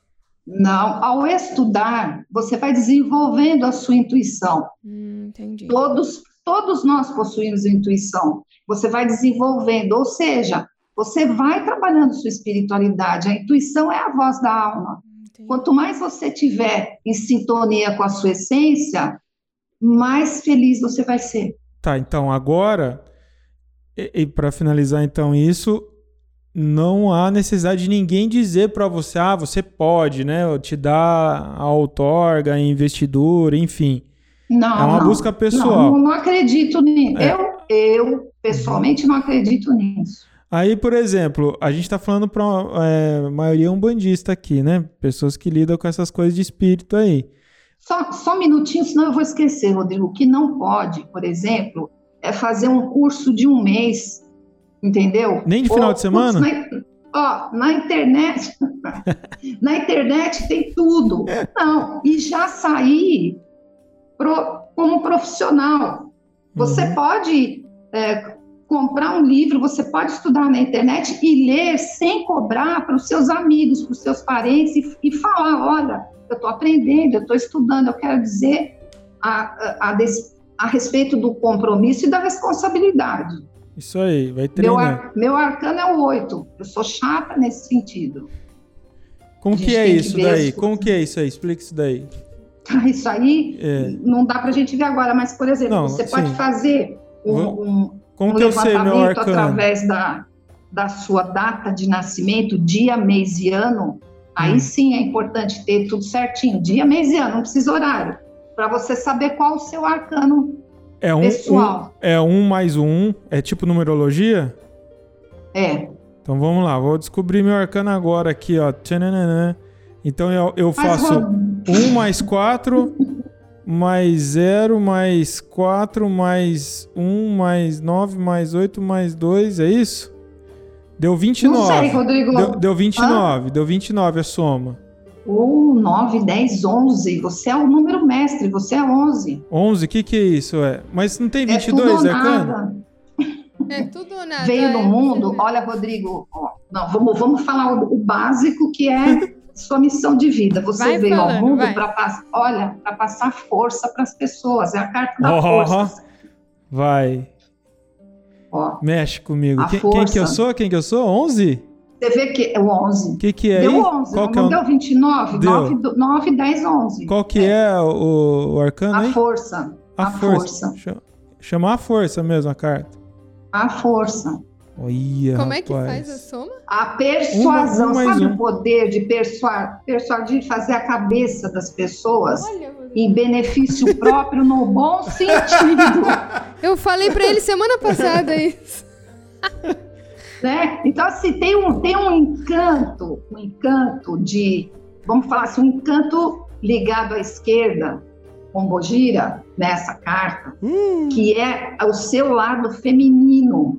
Não, ao estudar, você vai desenvolvendo a sua intuição. Hum, entendi. Todos, todos nós possuímos intuição. Você vai desenvolvendo, ou seja, você vai trabalhando sua espiritualidade. A intuição é a voz da alma. Quanto mais você tiver em sintonia com a sua essência, mais feliz você vai ser. Tá, então agora, e, e para finalizar então isso, não há necessidade de ninguém dizer para você, ah, você pode, né? Te dar a outorga, a investidura, enfim. Não, é uma não, busca pessoal. Não, não acredito nisso. É. Eu, eu, pessoalmente, não acredito nisso. Aí, por exemplo, a gente está falando para é, maioria umbandista aqui, né? Pessoas que lidam com essas coisas de espírito aí. Só, só um minutinho, senão eu vou esquecer, Rodrigo. O que não pode, por exemplo, é fazer um curso de um mês, entendeu? Nem de final Ou, de semana? Na, ó, na internet, *laughs* na internet tem tudo. Não, e já sair pro, como profissional. Você uhum. pode é, comprar um livro, você pode estudar na internet e ler sem cobrar para os seus amigos, para os seus parentes e, e falar: olha, eu estou aprendendo, eu estou estudando, eu quero dizer a, a, a, a, respeito do compromisso e da responsabilidade. Isso aí, vai treinar. Meu, meu arcano é o 8, eu sou chata nesse sentido. Como que é isso que daí? Como que é isso aí? Explica isso daí. Isso aí é. não dá para a gente ver agora, mas, por exemplo, não, você sim. pode fazer um, um como um que eu sei meu arcano? através da, da sua data de nascimento, dia, mês e ano, aí hum. sim é importante ter tudo certinho, dia, mês e ano, não precisa horário, para você saber qual o seu arcano é um, pessoal. Um, é um mais um, é tipo numerologia? É. Então vamos lá, vou descobrir meu arcano agora aqui, ó. Então eu, eu faço um mais quatro *laughs* mais 0, mais 4, mais 1, mais 9, mais 8, mais 2, é isso? Deu 29. Não sei, Rodrigo. Deu, deu 29, ah? deu 29 a soma. Uh, 9, 10, 11. Você é o número mestre, você é 11. 11, o que que é isso? É? Mas não tem 22, é, é nada. É tudo ou nada. Veio no é, mundo, olha, Rodrigo, ó, não, vamos, vamos falar o, o básico que é *laughs* sua missão de vida. Você vai veio falando, ao mundo para passar, olha, para passar força para as pessoas. É a carta da oh, força. Vai. Ó, Mexe comigo. Quem, quem, que eu sou? Quem que eu sou? 11? Você vê que é o 11. O que, que é deu aí? 11. Qual que é o... deu 29? Deu. 9, 9, 10, 11. Qual que é, é o, o, arcano a aí? Força. A, a força. força. Chamar a força mesmo a carta. A força. Olha, Como é que faz a soma? A persuasão, uma, sabe um. o poder de persuar, persuadir, fazer a cabeça das pessoas Olha, em benefício próprio no bom *laughs* sentido. Eu falei para ele semana passada isso. né? Então, assim, tem um, tem um encanto, um encanto de, vamos falar assim, um encanto ligado à esquerda, com Bogira, nessa carta, hum. que é o seu lado feminino,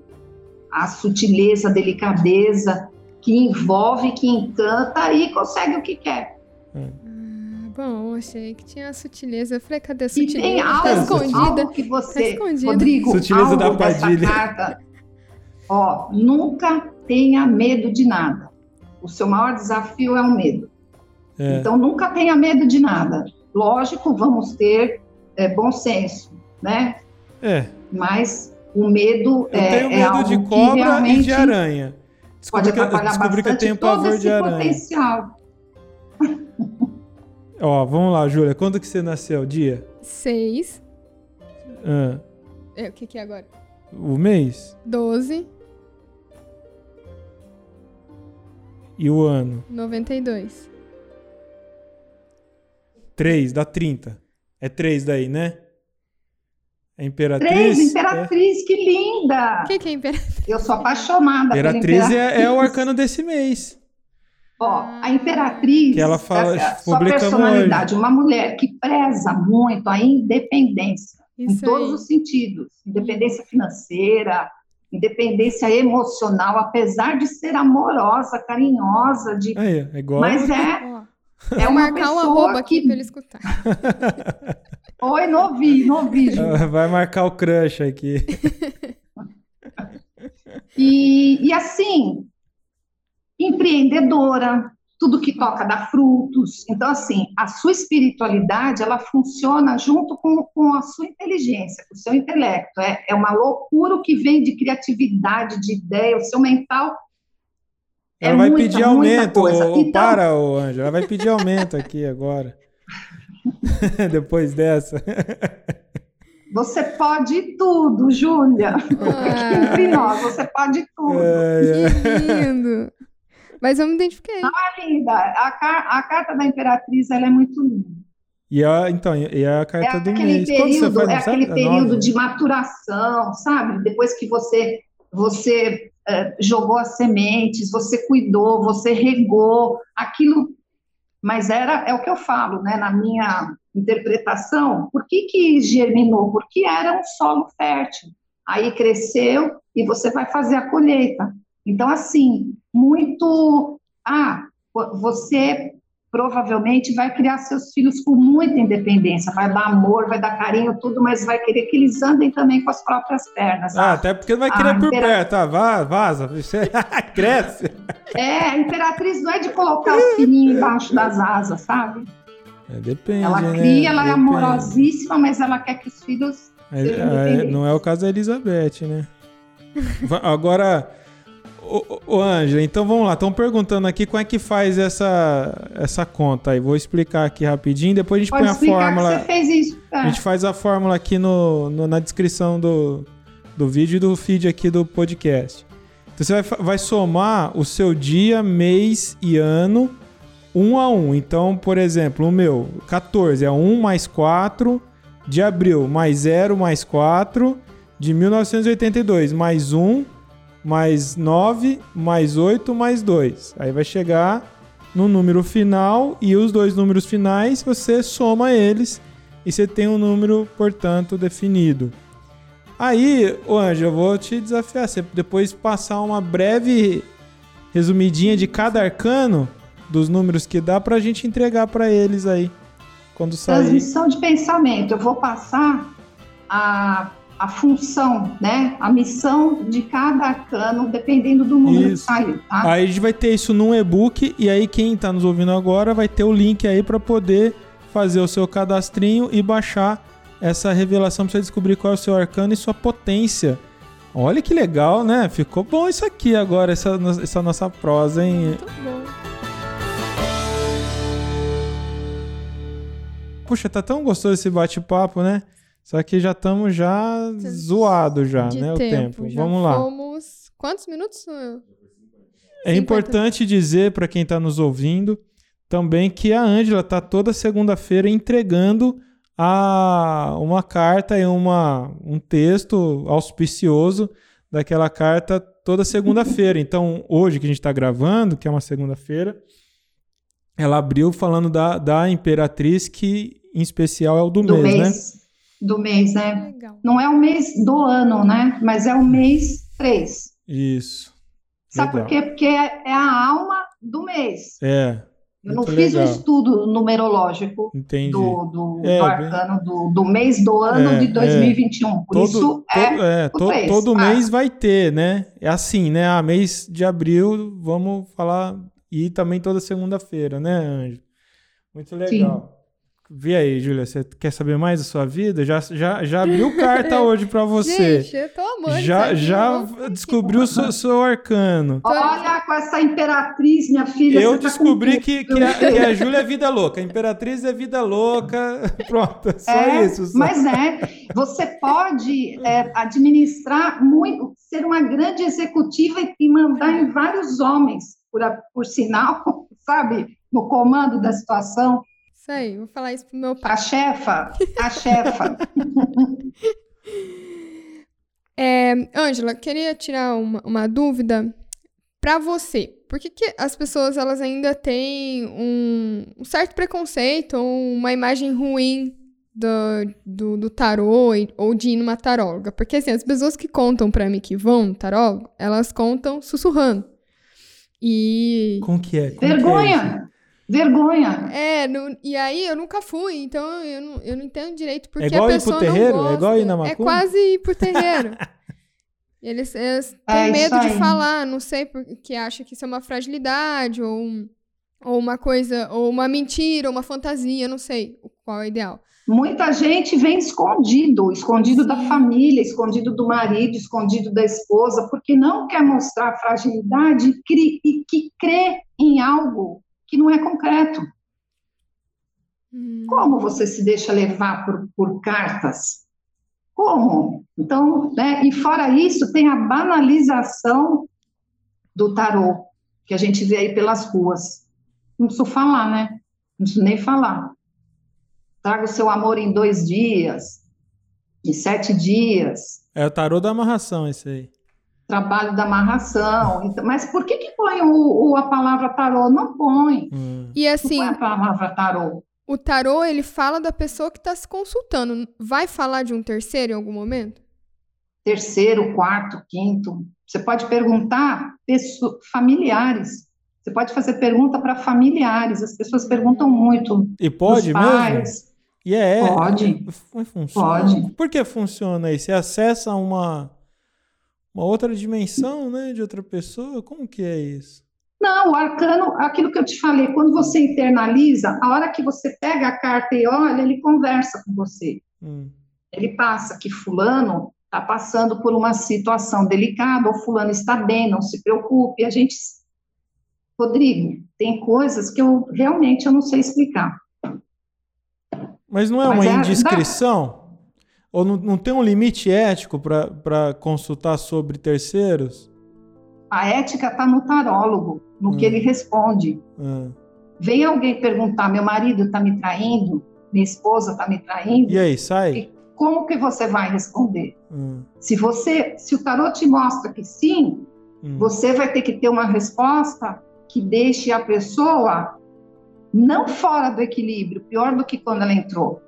a sutileza, a delicadeza que envolve, que encanta e consegue o que quer. Ah, bom, achei que tinha a sutileza. Eu falei, cadê a sutileza? E tem tá algo, tá escondida. Algo que você, tá Rodrigo, sutileza da Padilha. Carta, ó, nunca tenha medo de nada. O seu maior desafio é o medo. É. Então, nunca tenha medo de nada. lógico, vamos ter é, bom senso, né? É. Mas o medo Eu é, tenho é medo algo de que cobra e realmente de aranha. pode Descobri que, eu- atrapalhar descobri que eu bastante tenho todo pavor esse de aranha. potencial. *laughs* Ó, vamos lá, Júlia. Quando que você nasceu? Dia? Seis. Ah, É, o que, que é agora? o mês? Doze. E o ano? 92. 3, dá 30. É 3 daí, né? É Imperatriz? Três, É. Imperatriz, que linda! O que, que é imperatriz? Eu sou apaixonada Imperatriz pela é, é o arcano desse mês. Ó, a Imperatriz, Que ela fala- essa- sua publicamos personalidade, uma mulher que preza muito a independência, em Isso todos aí. os sentidos, independência financeira, independência emocional, apesar de ser amorosa, carinhosa, de, Aí, é igual. mas é, é vou uma marcar um pessoa arroba aqui que... pra ele escutar. *laughs* Oi, não vi, não vi, Ju. Vai marcar o crush aqui. *laughs* E, e assim, empreendedora, tudo que toca dá frutos. Então, assim, a sua espiritualidade, ela funciona junto com, com a sua inteligência, com o seu intelecto. É, é uma loucura o que vem de criatividade, de ideia, o seu mental. é Ela vai muita, pedir aumento. Então- Para, ô Anjo. Ela vai pedir aumento aqui agora. *laughs* Depois dessa. Você pode tudo, Júlia. Entre nós, você pode tudo. É, é. Que lindo. Mas eu me identifiquei. É linda. A, car- a carta da Imperatriz, ela é muito linda. E a, então, e a carta É do aquele mês. Período, faz, é sabe? aquele A período de maturação, sabe? Depois que você você eh, jogou as sementes, você cuidou, você regou, aquilo. Mas era é o que eu falo, né? Na minha interpretação, por que que germinou? Porque era um solo fértil. Aí cresceu e você vai fazer a colheita. Então, assim, muito. Ah, vo- você provavelmente vai criar seus filhos com muita independência, vai dar amor, vai dar carinho, tudo, mas vai querer que eles andem também com as próprias pernas. Ah, até porque não vai Ah, querer por impera- perto. Ah, vaza. Você *laughs* cresce. É, a imperatriz não é de colocar os filhinhos embaixo das asas, sabe? É, depende, Ela né? cria, ela é Depende. amorosíssima, mas ela quer que os filhos É, é, não é o caso da Elizabeth, né? Agora, ô, Ângela, então vamos lá. Estão perguntando aqui como é que faz essa, essa conta aí. Vou explicar aqui rapidinho, depois a gente Pode põe a fórmula. que você fez isso. É. A gente faz a fórmula aqui no, no- na descrição do, do vídeo e do feed aqui do podcast. Então você vai, vai somar o seu dia, mês e ano um a um. Então, por exemplo, o meu 14 é 1 mais 4, de abril mais 0 mais 4, de 1982 mais 1, mais 9, mais 8, mais 2. Aí vai chegar no número final e os dois números finais você soma eles e você tem um número, portanto, definido. Aí, ô Anjo, eu vou te desafiar. Você depois passar uma breve resumidinha de cada arcano dos números que dá pra gente entregar pra eles aí. Quando sair. Transmissão de pensamento. Eu vou passar a, a função, né? A missão de cada arcano, dependendo do número Isso. que saiu, tá? Aí a gente vai ter isso num e-book e aí quem tá nos ouvindo agora vai ter o link aí pra poder fazer o seu cadastrinho e baixar essa revelação pra você descobrir qual é o seu arcano e sua potência. Olha que legal, né? Ficou bom isso aqui agora, essa, essa nossa prosa, hein? Muito bom. Puxa, tá tão gostoso esse bate-papo, né? Só que já estamos já zoado já, De né? O tempo. Já Vamos lá. Fomos... Quantos minutos? É 50. importante dizer para quem está nos ouvindo também que a Ângela tá toda segunda-feira entregando a uma carta e uma, um texto auspicioso daquela carta toda segunda-feira. *laughs* Então, hoje que a gente está gravando, que é uma segunda-feira, ela abriu falando da, da Imperatriz, que em especial é o do, do mês, né? Do mês, né? Legal. Não é o mês do ano, né? Mas é o mês 3. Isso. Sabe Legal. por quê? Porque é é a alma do mês. É, Eu não fiz um legal. estudo numerológico entendi. do, do, É, do bem- arcano do, do mês do ano É, de 2021. Por isso todo, é. todo, é, to- todo Ah. mês vai ter, né? É assim, né? Ah, mês de abril, vamos falar. E também toda segunda-feira, né, Anjo? Muito legal. Vê aí, Júlia, você quer saber mais da sua vida? Já, já, já abriu carta *laughs* hoje para você. Gente, eu tô amando. Já, já descobriu o seu, seu arcano. Olha, com essa imperatriz, minha filha. Eu tá descobri tá que, que, a, que a Júlia é vida louca. A imperatriz é vida louca. *laughs* Pronto, é só é, isso. Só. Mas é, você pode é, administrar muito, ser uma grande executiva e mandar em vários homens, por, por sinal, *laughs* sabe, no comando da situação. Isso aí, vou falar isso pro meu pai. A chefa, a *laughs* chefa. é, Ângela, queria tirar uma, uma dúvida para você. Por que, que, as pessoas elas ainda têm um, um, certo preconceito ou uma imagem ruim do, do, do tarô ou de ir numa taróloga? Porque assim, as pessoas que contam para mim que vão no tarólogo, elas contam sussurrando. E. Com que é? Com Vergonha! É Vergonha. É, no, e aí eu nunca fui, então eu não, eu não entendo direito porque é igual a pessoa ir pro terreiro? não gosta. É igual ir na macumba? É quase ir pro terreiro. *laughs* eles, eles têm é medo de falar, não sei porque acha que isso é uma fragilidade ou, ou uma coisa, ou uma mentira, ou uma fantasia, não sei qual é o ideal. Muita gente vem escondido, escondido Sim. da família, escondido do marido, escondido da esposa, porque não quer mostrar fragilidade e que crê em algo que não é concreto. Hum. Como você se deixa levar por, por cartas? Como? Então, né? E fora isso, tem a banalização do tarô, que a gente vê aí pelas ruas. Não preciso falar, né? Não preciso nem falar. Traga o seu amor em dois dias, em sete dias. É o tarô da amarração, esse aí trabalho da amarração. Então, mas por que, que põe o, o, a palavra tarô? Não põe. Hum. E assim. Não põe a palavra tarô. O tarô, ele fala da pessoa que está se consultando. Vai falar de um terceiro em algum momento? Terceiro, quarto, quinto. Você pode perguntar pessoas, familiares. Você pode fazer pergunta para familiares. As pessoas perguntam muito. E pode pais. mesmo? E é. Pode. Funciona. Pode. Por que funciona aí? Você acessa uma uma outra dimensão, né, de outra pessoa? Como que é isso? Não, o arcano, aquilo que eu te falei, quando você internaliza, a hora que você pega a carta e olha, ele conversa com você. Hum. Ele passa que fulano está passando por uma situação delicada, ou fulano está bem, não se preocupe. A gente, Rodrigo, tem coisas que eu realmente eu não sei explicar. Mas não é Mas uma é, indiscrição? Ou não, não tem um limite ético para consultar sobre terceiros? A ética está no tarólogo, no hum. que ele responde. Hum. Vem alguém perguntar: meu marido está me traindo? Minha esposa está me traindo? E aí, sai? E como que você vai responder? Hum. Se você, se o tarô te mostra que sim, hum. você vai ter que ter uma resposta que deixe a pessoa não fora do equilíbrio, pior do que quando ela entrou,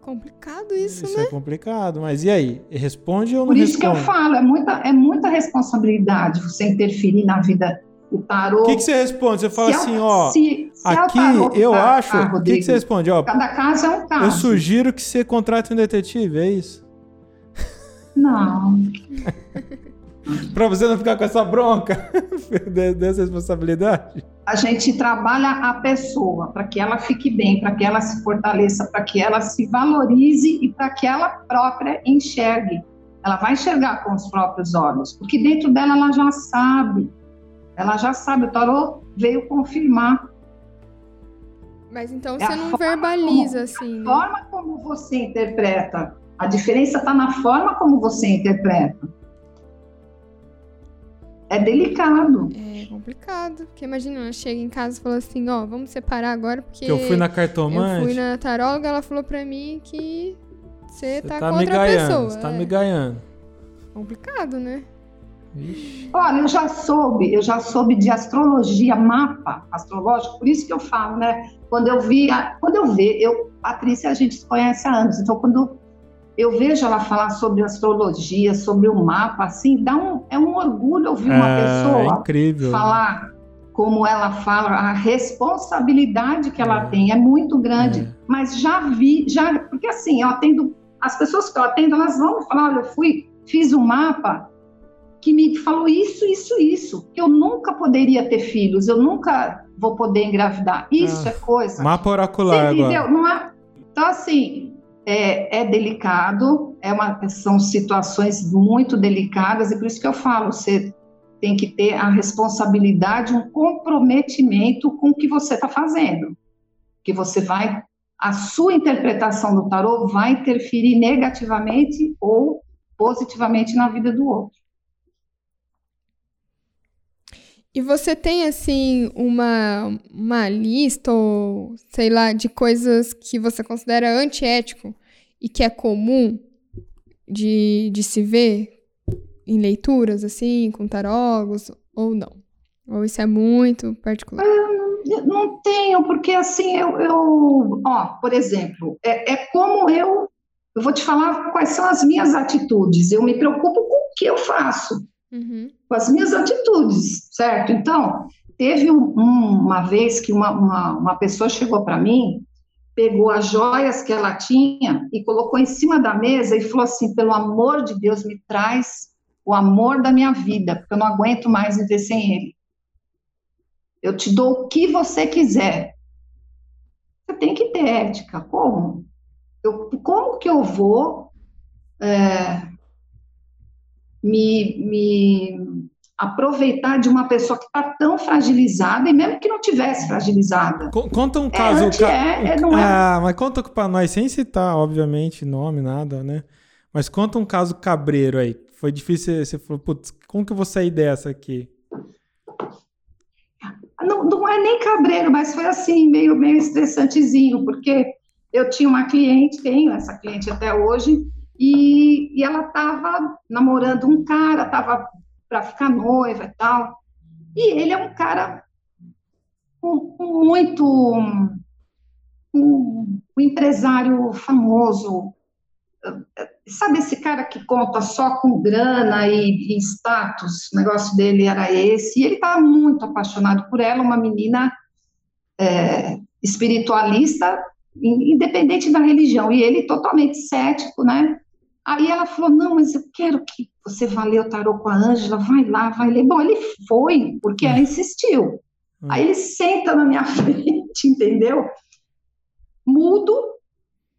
Complicado isso, isso né? é complicado, mas e aí? Responde ou não Por isso responde? que eu falo, é muita, é muita responsabilidade você interferir na vida do tarô. O que, que você responde? Você fala se assim, ó, se, se aqui é eu tá, acho... O que, que você responde? Ó, Cada caso é um caso. Eu sugiro que você contrate um detetive, é isso? Não. *laughs* para você não ficar com essa bronca *laughs* dessa responsabilidade? A gente trabalha a pessoa para que ela fique bem, para que ela se fortaleça, para que ela se valorize e para que ela própria enxergue. Ela vai enxergar com os próprios olhos, porque dentro dela ela já sabe. Ela já sabe, o tarô veio confirmar. Mas então é você não verbaliza como, assim. A né? forma como você interpreta. A diferença está na forma como você interpreta é delicado. É complicado. Porque imagina, ela chega em casa e fala assim, ó, vamos separar agora porque... Que eu fui na cartomante. Eu fui na taróloga, ela falou pra mim que você tá, tá com outra ganhando, pessoa. Você tá é. me ganhando. Complicado, né? Ixi. Olha, eu já soube, eu já soube de astrologia, mapa astrológico, por isso que eu falo, né? Quando eu vi, quando eu vejo, eu, Patrícia, a gente se conhece há anos, então quando eu vejo ela falar sobre astrologia, sobre o mapa, assim, dá um, é um orgulho ouvir uma é, pessoa incrível. falar como ela fala, a responsabilidade que ela é. tem é muito grande. É. Mas já vi, já, porque assim, eu atendo, as pessoas que eu atendo, elas vão falar, olha, eu fui, fiz um mapa, que me falou isso, isso, isso, que eu nunca poderia ter filhos, eu nunca vou poder engravidar. Isso ah, é coisa. Mapa oracular entendeu? agora. Não é... Então, assim, é, é, delicado, é uma, são situações muito delicadas, e por isso que eu falo, você tem que ter a responsabilidade, um comprometimento com o que você está fazendo. Que você vai, a sua interpretação do tarô vai interferir negativamente ou positivamente na vida do outro. E você tem, assim, uma, uma lista, ou sei lá, de coisas que você considera antiético e que é comum de, de se ver em leituras, assim, com tarólogos, ou não? Ou isso é muito particular? Eu não tenho, porque assim, eu, eu ó, por exemplo, é, é como eu, eu vou te falar quais são as minhas atitudes, eu me preocupo com o que eu faço uhum. com as minhas atitudes, certo? Então, teve um, um, uma vez que uma, uma, uma pessoa chegou para mim, pegou as joias que ela tinha e colocou em cima da mesa e falou assim: pelo amor de Deus, me traz o amor da minha vida, porque eu não aguento mais viver sem ele. Eu te dou o que você quiser. Você tem que ter ética. Como? Eu, como que eu vou é, me, me aproveitar de uma pessoa que está tão fragilizada, e mesmo que não tivesse fragilizada. Conta um é, caso. É, ca... é, é, não é. Ah, mas conta para nós, sem citar, obviamente, nome, nada, né? Mas conta um caso cabreiro aí. Foi difícil, você falou, putz, como que eu vou sair dessa aqui? Não, não é nem cabreiro, mas foi assim, meio, meio estressantezinho, porque eu tinha uma cliente, tenho essa cliente até hoje, e, e ela estava namorando um cara, estava para ficar noiva e tal. E ele é um cara muito. Um, um empresário famoso. Sabe esse cara que conta só com grana e, e status? O negócio dele era esse. E ele estava muito apaixonado por ela, uma menina é, espiritualista, independente da religião. E ele totalmente cético, né? Aí ela falou: Não, mas eu quero que você vá ler o tarô com a Ângela, vai lá, vai ler. Bom, ele foi, porque ela hum. insistiu. Hum. Aí ele senta na minha *laughs* frente, entendeu? Mudo,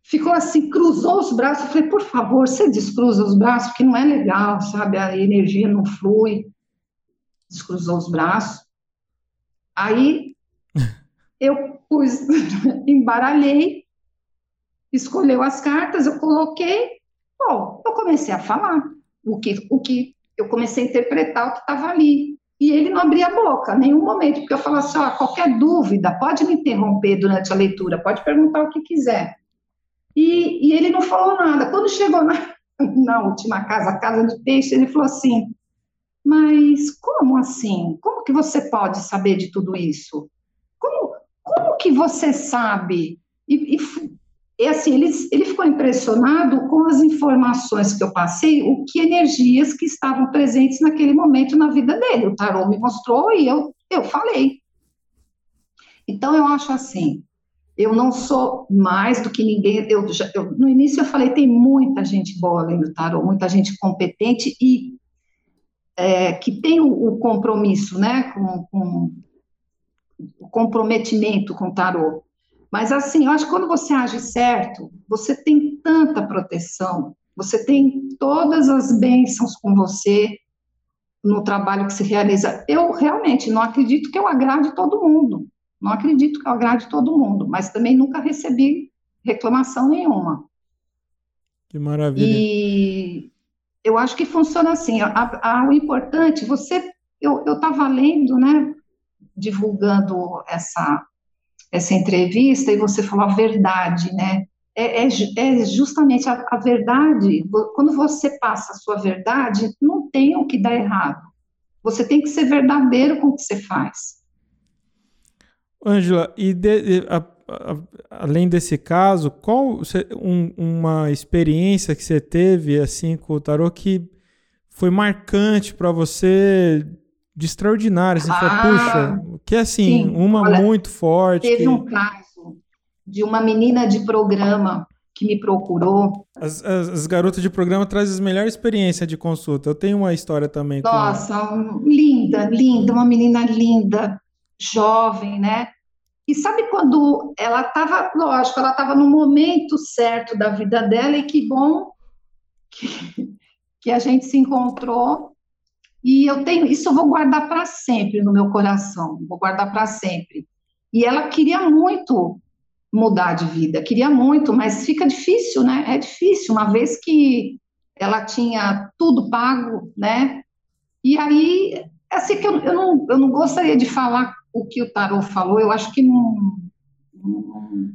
ficou assim, cruzou os braços. Eu falei: Por favor, você descruza os braços, que não é legal, sabe? A energia não flui. Descruzou os braços. Aí *laughs* eu pus, *laughs* embaralhei, escolheu as cartas, eu coloquei Bom, eu comecei a falar o que, o que eu comecei a interpretar o que estava ali. E ele não abria a boca, nenhum momento, porque eu falava assim: ó, qualquer dúvida, pode me interromper durante a leitura, pode perguntar o que quiser. E, e ele não falou nada. Quando chegou na, *laughs* na última casa, a casa de peixe, ele falou assim: mas como assim? Como que você pode saber de tudo isso? Como, como que você sabe? E, e e assim, ele, ele ficou impressionado com as informações que eu passei, o que energias que estavam presentes naquele momento na vida dele. O tarô me mostrou e eu, eu falei. Então, eu acho assim, eu não sou mais do que ninguém. Eu, eu, no início eu falei, tem muita gente boa além do tarô, muita gente competente e é, que tem o, o, compromisso, né, com, com o comprometimento com o tarô. Mas, assim, eu acho que quando você age certo, você tem tanta proteção, você tem todas as bênçãos com você no trabalho que se realiza. Eu realmente não acredito que eu agrade todo mundo, não acredito que eu agrade todo mundo, mas também nunca recebi reclamação nenhuma. Que maravilha. E eu acho que funciona assim. A, a, o importante, você, eu estava lendo, né, divulgando essa essa entrevista e você falou a verdade, né? É, é, é justamente a, a, verdade. Quando você passa a sua verdade, não tem o que dar errado. Você tem que ser verdadeiro com o que você faz. Ângela, e de, a, a, além desse caso, qual um, uma experiência que você teve assim com o tarô que foi marcante para você de extraordinário. Você ah, fala, puxa, que é assim, sim. uma Olha, muito forte. Teve que... um caso de uma menina de programa que me procurou. As, as, as, garotas de programa trazem as melhores experiências de consulta. Eu tenho uma história também. Nossa, linda, linda, uma menina linda, jovem, né? E sabe quando ela estava, lógico, ela estava no momento certo da vida dela e que bom que, que a gente se encontrou. E eu tenho, isso eu vou guardar para sempre no meu coração, vou guardar para sempre. E ela queria muito mudar de vida, queria muito, mas fica difícil, né? É difícil, uma vez que ela tinha tudo pago, né? E aí, assim que eu, eu, não, eu não gostaria de falar o que o Tarot falou, eu acho que não, não.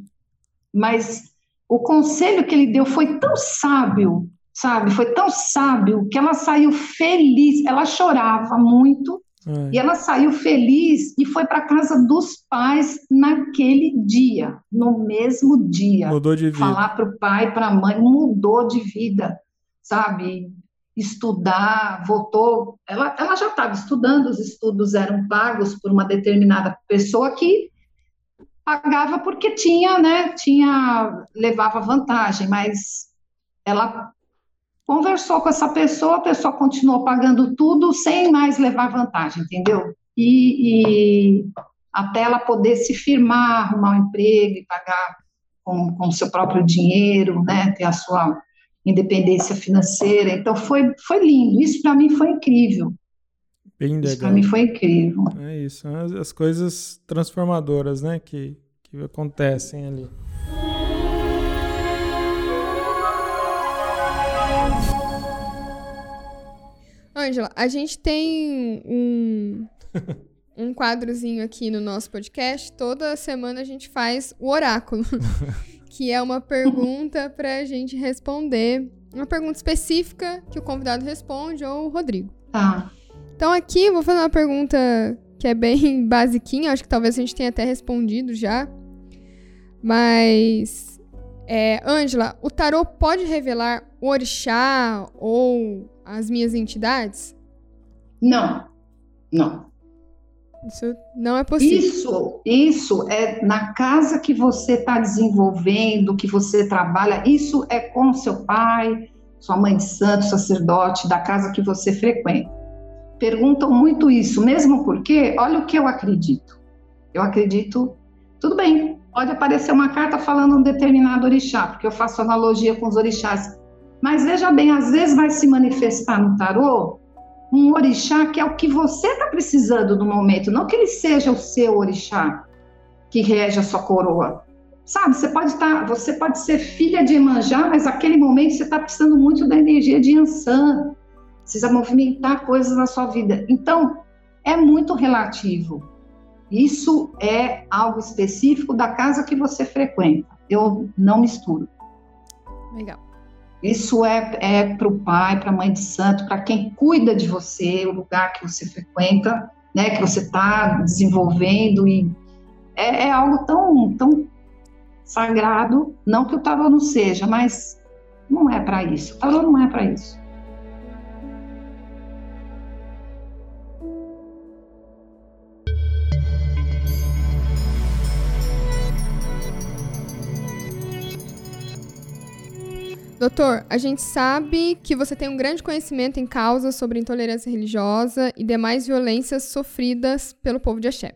Mas o conselho que ele deu foi tão sábio, sabe? Foi tão sábio que ela saiu feliz. Ela chorava muito é. e ela saiu feliz e foi para casa dos pais naquele dia, no mesmo dia. Mudou de vida. Falar para o pai, para a mãe, mudou de vida, sabe? Estudar, voltou. Ela, ela já estava estudando, os estudos eram pagos por uma determinada pessoa que pagava porque tinha, né? Tinha levava vantagem, mas ela Conversou com essa pessoa, a pessoa continuou pagando tudo sem mais levar vantagem, entendeu? E, e até ela poder se firmar, arrumar um emprego e pagar com, o seu próprio dinheiro, né? Ter a sua independência financeira. Então foi, foi lindo. Isso para mim foi incrível. Bem legal. Isso para mim foi incrível. É isso, as, as coisas transformadoras, né, que, que acontecem ali. Ângela, a gente tem um, *laughs* um quadrozinho aqui no nosso podcast. Toda semana a gente faz o oráculo, *laughs* que é uma pergunta para a gente responder. Uma pergunta específica que o convidado responde ou o Rodrigo. Tá. Então aqui eu vou fazer uma pergunta que é bem *laughs* basiquinha, acho que talvez a gente tenha até respondido já. Mas, é, Ângela, o tarô pode revelar o orixá ou as minhas entidades? Não, não. Isso não é possível. Isso, isso é na casa que você está desenvolvendo, que você trabalha. Isso é com seu pai, sua mãe de santo, sacerdote, da casa que você frequenta. Perguntam muito isso, mesmo porque, olha o que eu acredito. Eu acredito, tudo bem, pode aparecer uma carta falando um determinado orixá, porque eu faço analogia com os orixás. Mas veja bem, às vezes vai se manifestar no tarô um orixá que é o que você está precisando no momento, não que ele seja o seu orixá que rege a sua coroa. Sabe, você pode estar, tá, você pode ser filha de Emanjá, mas naquele momento você está precisando muito da energia de Ansan, precisa movimentar coisas na sua vida. Então, é muito relativo. Isso é algo específico da casa que você frequenta. Eu não misturo. Legal. Isso é, é para o pai, para a mãe de santo, para quem cuida de você, o lugar que você frequenta, né, que você está desenvolvendo e é, é, algo tão, tão sagrado, não que o tarô não seja, mas não é para isso. O tarô não é para isso. Doutor, a gente sabe que você tem um grande conhecimento em causas sobre intolerância religiosa e demais violências sofridas pelo povo de Axé.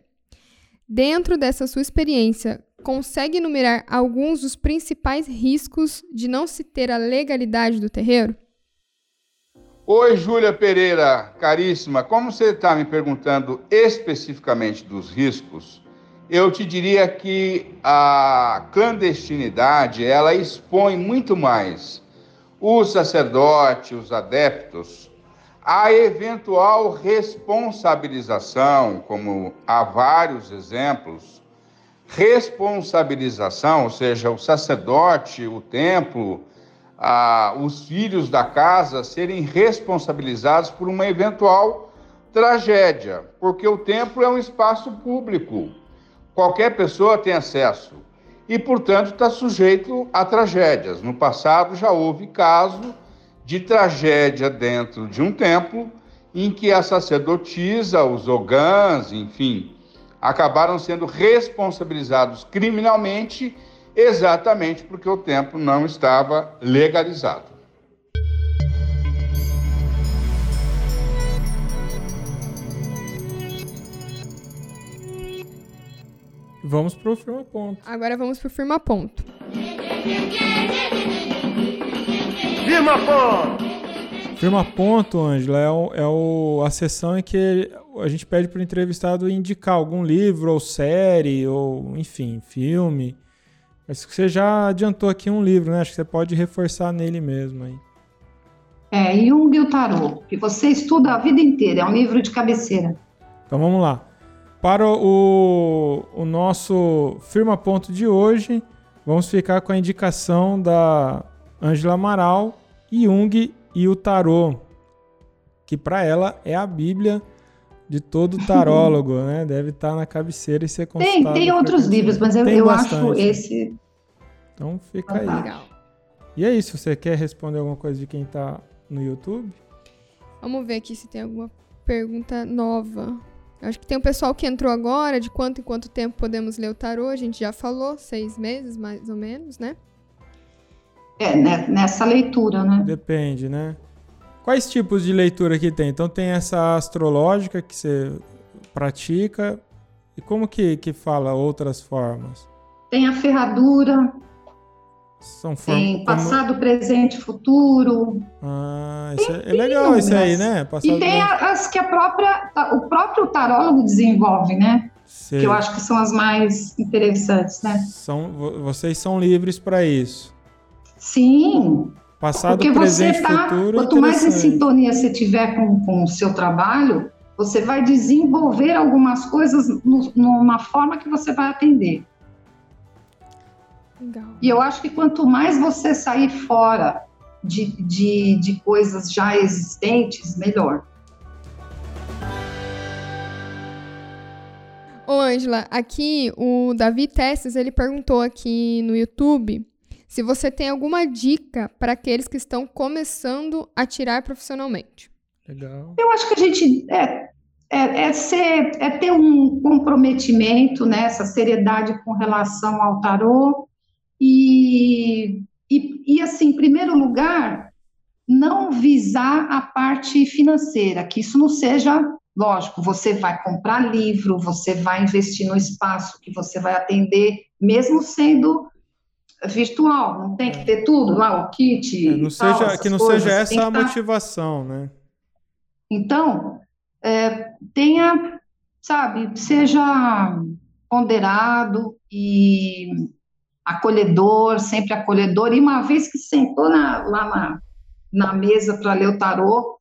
Dentro dessa sua experiência, consegue enumerar alguns dos principais riscos de não se ter a legalidade do terreiro? Oi, Júlia Pereira, caríssima. Como você está me perguntando especificamente dos riscos, eu te diria que a clandestinidade ela expõe muito mais o sacerdote, os adeptos, a eventual responsabilização, como há vários exemplos, responsabilização, ou seja, o sacerdote, o templo, os filhos da casa serem responsabilizados por uma eventual tragédia, porque o templo é um espaço público qualquer pessoa tem acesso e, portanto, está sujeito a tragédias. No passado já houve caso de tragédia dentro de um templo em que a sacerdotisa, os ogãs, enfim, acabaram sendo responsabilizados criminalmente exatamente porque o templo não estava legalizado. Vamos pro firma ponto. Agora vamos pro firma ponto. Firma ponto! Firma ponto, Ângela, é, o, é o, a sessão em que a gente pede para o entrevistado indicar algum livro ou série ou, enfim, filme. Mas você já adiantou aqui um livro, né? Acho que você pode reforçar nele mesmo aí. É, Jung e o Tarot, que você estuda a vida inteira, é um livro de cabeceira. Então vamos lá. Para o, o nosso firma ponto de hoje, vamos ficar com a indicação da Ângela Amaral, Jung e o Tarot, que para ela é a Bíblia de todo *laughs* tarólogo, né? Deve estar tá na cabeceira e ser consultado. Tem, tem outros livros, mas eu, eu acho esse... Então fica aí. Legal. E é isso, você quer responder alguma coisa de quem está no YouTube? Vamos ver aqui se tem alguma pergunta nova. Acho que tem um pessoal que entrou agora, de quanto em quanto tempo podemos ler o tarô, a gente já falou, seis meses mais ou menos, né? É, né, nessa leitura, né? Depende, né? Quais tipos de leitura que tem? Então tem essa astrológica que você pratica, e como que, que fala outras formas? Tem a ferradura, são Tem passado, como... presente, futuro. Ah, isso é, é legal isso aí, né? Passado, e tem as que a própria, o próprio tarólogo desenvolve, né? Que eu acho que são as mais interessantes, né? São, vocês são livres para isso. Sim. Passado, Porque presente, você tá, futuro. Quanto mais em sintonia você tiver com, com o seu trabalho, você vai desenvolver algumas coisas no, numa forma que você vai atender. Legal. E eu acho que quanto mais você sair fora de, de, de coisas já existentes, melhor. Ô, Ângela, aqui o Davi Testes, ele perguntou aqui no YouTube se você tem alguma dica para aqueles que estão começando a tirar profissionalmente. Legal. Eu acho que a gente é, é, é, ser, é ter um comprometimento, né, essa seriedade com relação ao tarô, e, e, e, assim, em primeiro lugar, não visar a parte financeira, que isso não seja, lógico, você vai comprar livro, você vai investir no espaço que você vai atender, mesmo sendo virtual, não tem que ter tudo lá, o kit. É, não tal, seja, que não coisas, seja essa a motivação, né? Então, é, tenha, sabe, seja ponderado e acolhedor, sempre acolhedor. E uma vez que sentou na, lá na, na mesa para ler o tarô,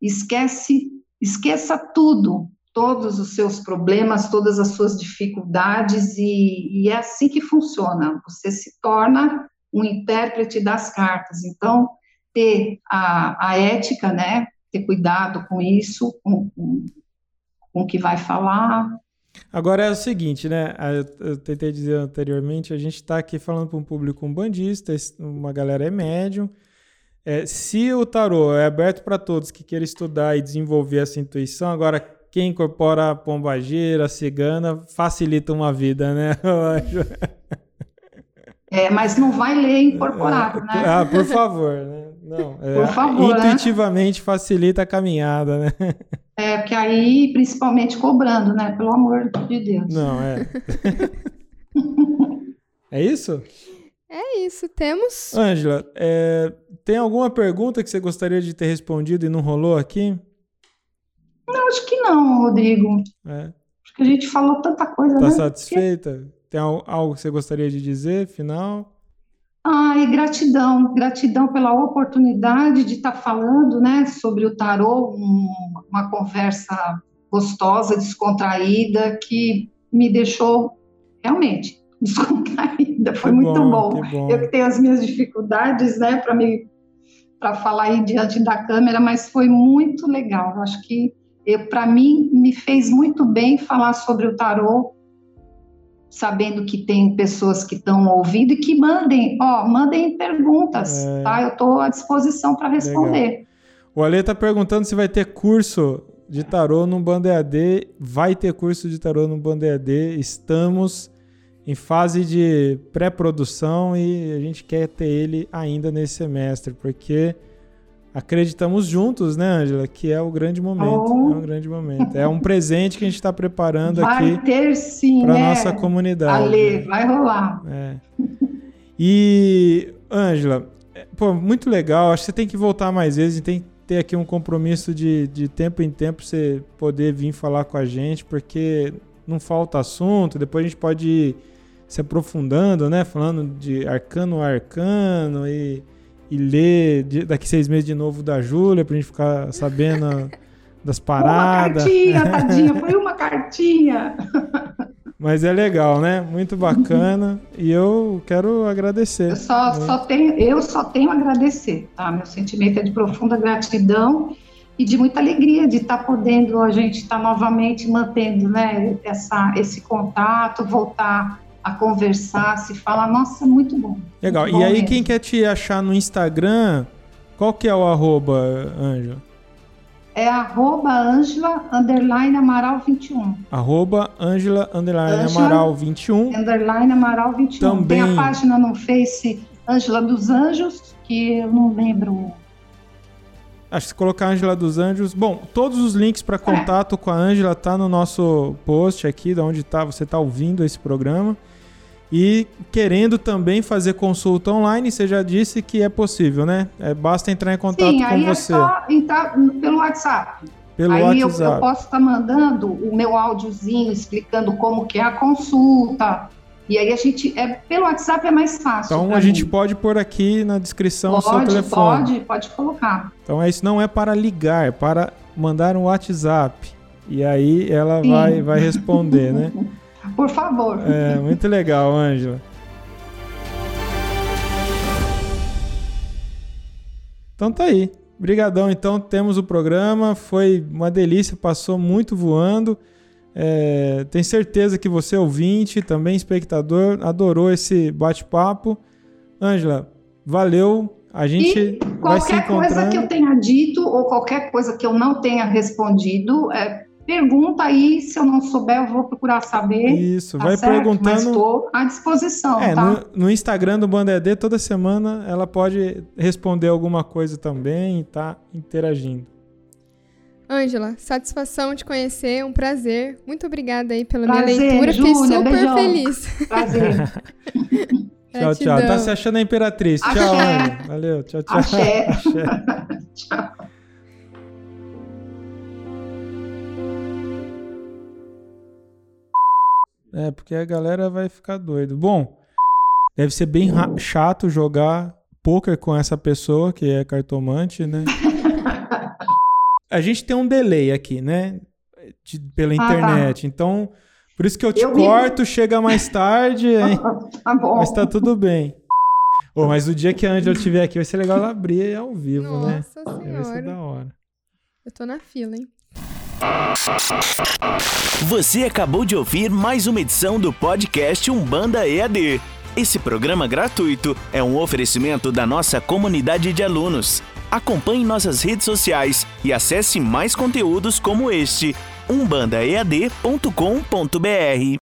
esquece, esqueça tudo, todos os seus problemas, todas as suas dificuldades, e, e é assim que funciona. Você se torna um intérprete das cartas. Então, ter a, a ética, né? Ter cuidado com isso, com, com, com o que vai falar, Agora é o seguinte, né? Eu tentei dizer anteriormente, a gente está aqui falando para um público umbandista, uma galera é médium. É, se o tarô é aberto para todos que queiram estudar e desenvolver essa intuição, agora quem incorpora a pombageira, a cigana, facilita uma vida, né? *laughs* É, mas não vai ler incorporado, né? Ah, por favor, né? Não, é, por favor, né? intuitivamente né? facilita a caminhada, né? É, porque aí, principalmente cobrando, né? Pelo amor de Deus. Não, é. *laughs* é isso? É isso, temos. Ângela, é, tem alguma pergunta que você gostaria de ter respondido e não rolou aqui? Não, acho que não, Rodrigo. É. Acho que a gente falou tanta coisa. Tá né? satisfeita? Tem algo que você gostaria de dizer, final? Ai, gratidão, gratidão pela oportunidade de estar falando, né, sobre o tarô, um, uma conversa gostosa, descontraída, que me deixou realmente *laughs* descontraída. Foi que muito bom. bom. Eu que tenho as minhas dificuldades, né, para me para falar aí diante da câmera, mas foi muito legal. Eu acho que para mim me fez muito bem falar sobre o tarô sabendo que tem pessoas que estão ouvindo e que mandem, ó, mandem perguntas, é... tá? Eu estou à disposição para responder. Legal. O Ale está perguntando se vai ter curso de tarô no Banda EAD. Vai ter curso de tarô no Banda EAD. Estamos em fase de pré-produção e a gente quer ter ele ainda nesse semestre, porque acreditamos juntos, né, Angela, que é o grande momento. Oh. É um grande momento. É um presente que a gente está preparando vai aqui para né? nossa comunidade. Ale, vai rolar. É. E Angela, é, pô, muito legal. Acho que você tem que voltar mais vezes. Tem que ter aqui um compromisso de, de tempo em tempo você poder vir falar com a gente, porque não falta assunto. Depois a gente pode ir se aprofundando, né? Falando de arcano a arcano e, e ler de, daqui seis meses de novo da Júlia pra gente ficar sabendo *laughs* das paradas. Uma cartinha, tadinha, foi uma cartinha. *laughs* Mas é legal, né? Muito bacana. e eu quero agradecer. Eu só, né? só, tenho, eu só tenho a agradecer, tá? Meu sentimento é de profunda gratidão e de muita alegria de estar tá podendo a gente estar tá novamente mantendo né, essa, esse contato, voltar a conversar, se falar, nossa, muito bom. Legal. Muito bom e aí, mesmo. quem quer te achar no Instagram, qual que é o arroba, Ângela? É arroba Angela, underline Amaral 21. Arroba Angela, underline Amaral 21. Underline Amaral 21. Também... Tem a página no Face Angela dos Anjos, que eu não lembro Acho que se colocar Ângela dos Anjos. Bom, todos os links para contato é. com a Ângela tá no nosso post aqui, de onde tá, você está ouvindo esse programa. E querendo também fazer consulta online, você já disse que é possível, né? É, basta entrar em contato Sim, com aí você. É só entrar pelo WhatsApp. Pelo aí WhatsApp. Eu, eu posso estar tá mandando o meu áudiozinho explicando como que é a consulta, e aí a gente, é, pelo WhatsApp é mais fácil. Então a mim. gente pode pôr aqui na descrição pode, o seu telefone. Pode, pode colocar. Então é isso não é para ligar, é para mandar um WhatsApp. E aí ela vai, vai responder, né? *laughs* Por favor. É, muito legal, Ângela. Então tá aí. Obrigadão, então temos o programa, foi uma delícia, passou muito voando. É, tenho certeza que você, ouvinte, também espectador, adorou esse bate-papo. Ângela, valeu. A gente e vai se encontrando. Qualquer coisa que eu tenha dito ou qualquer coisa que eu não tenha respondido, é, pergunta aí. Se eu não souber, eu vou procurar saber. Isso, tá vai certo? perguntando. Mas estou à disposição. É, tá? no, no, Instagram do Banda ED, toda semana ela pode responder alguma coisa também e tá interagindo. Ângela, satisfação te conhecer, um prazer. Muito obrigada aí pela prazer, minha leitura, Júlia, fiquei super beijão. feliz. Prazer. *laughs* tchau, tchau. Tá se achando a imperatriz. Axé. Tchau, Ângela. Valeu, tchau, tchau. Axé. *laughs* Axé. *laughs* tchau. É, porque a galera vai ficar doido. Bom, deve ser bem chato jogar poker com essa pessoa que é cartomante, né? *laughs* a gente tem um delay aqui, né? De, pela internet. Ah, tá. Então, por isso que eu te eu corto, vi. chega mais tarde, hein? *laughs* tá bom. Mas tá tudo bem. Oh, mas o dia que a Angela estiver aqui vai ser legal ela abrir ao vivo, Nossa né? Senhora. Vai ser da hora. Eu tô na fila, hein? Você acabou de ouvir mais uma edição do podcast Umbanda EAD. Esse programa gratuito é um oferecimento da nossa comunidade de alunos. Acompanhe nossas redes sociais e acesse mais conteúdos como este umbandaead.com.br.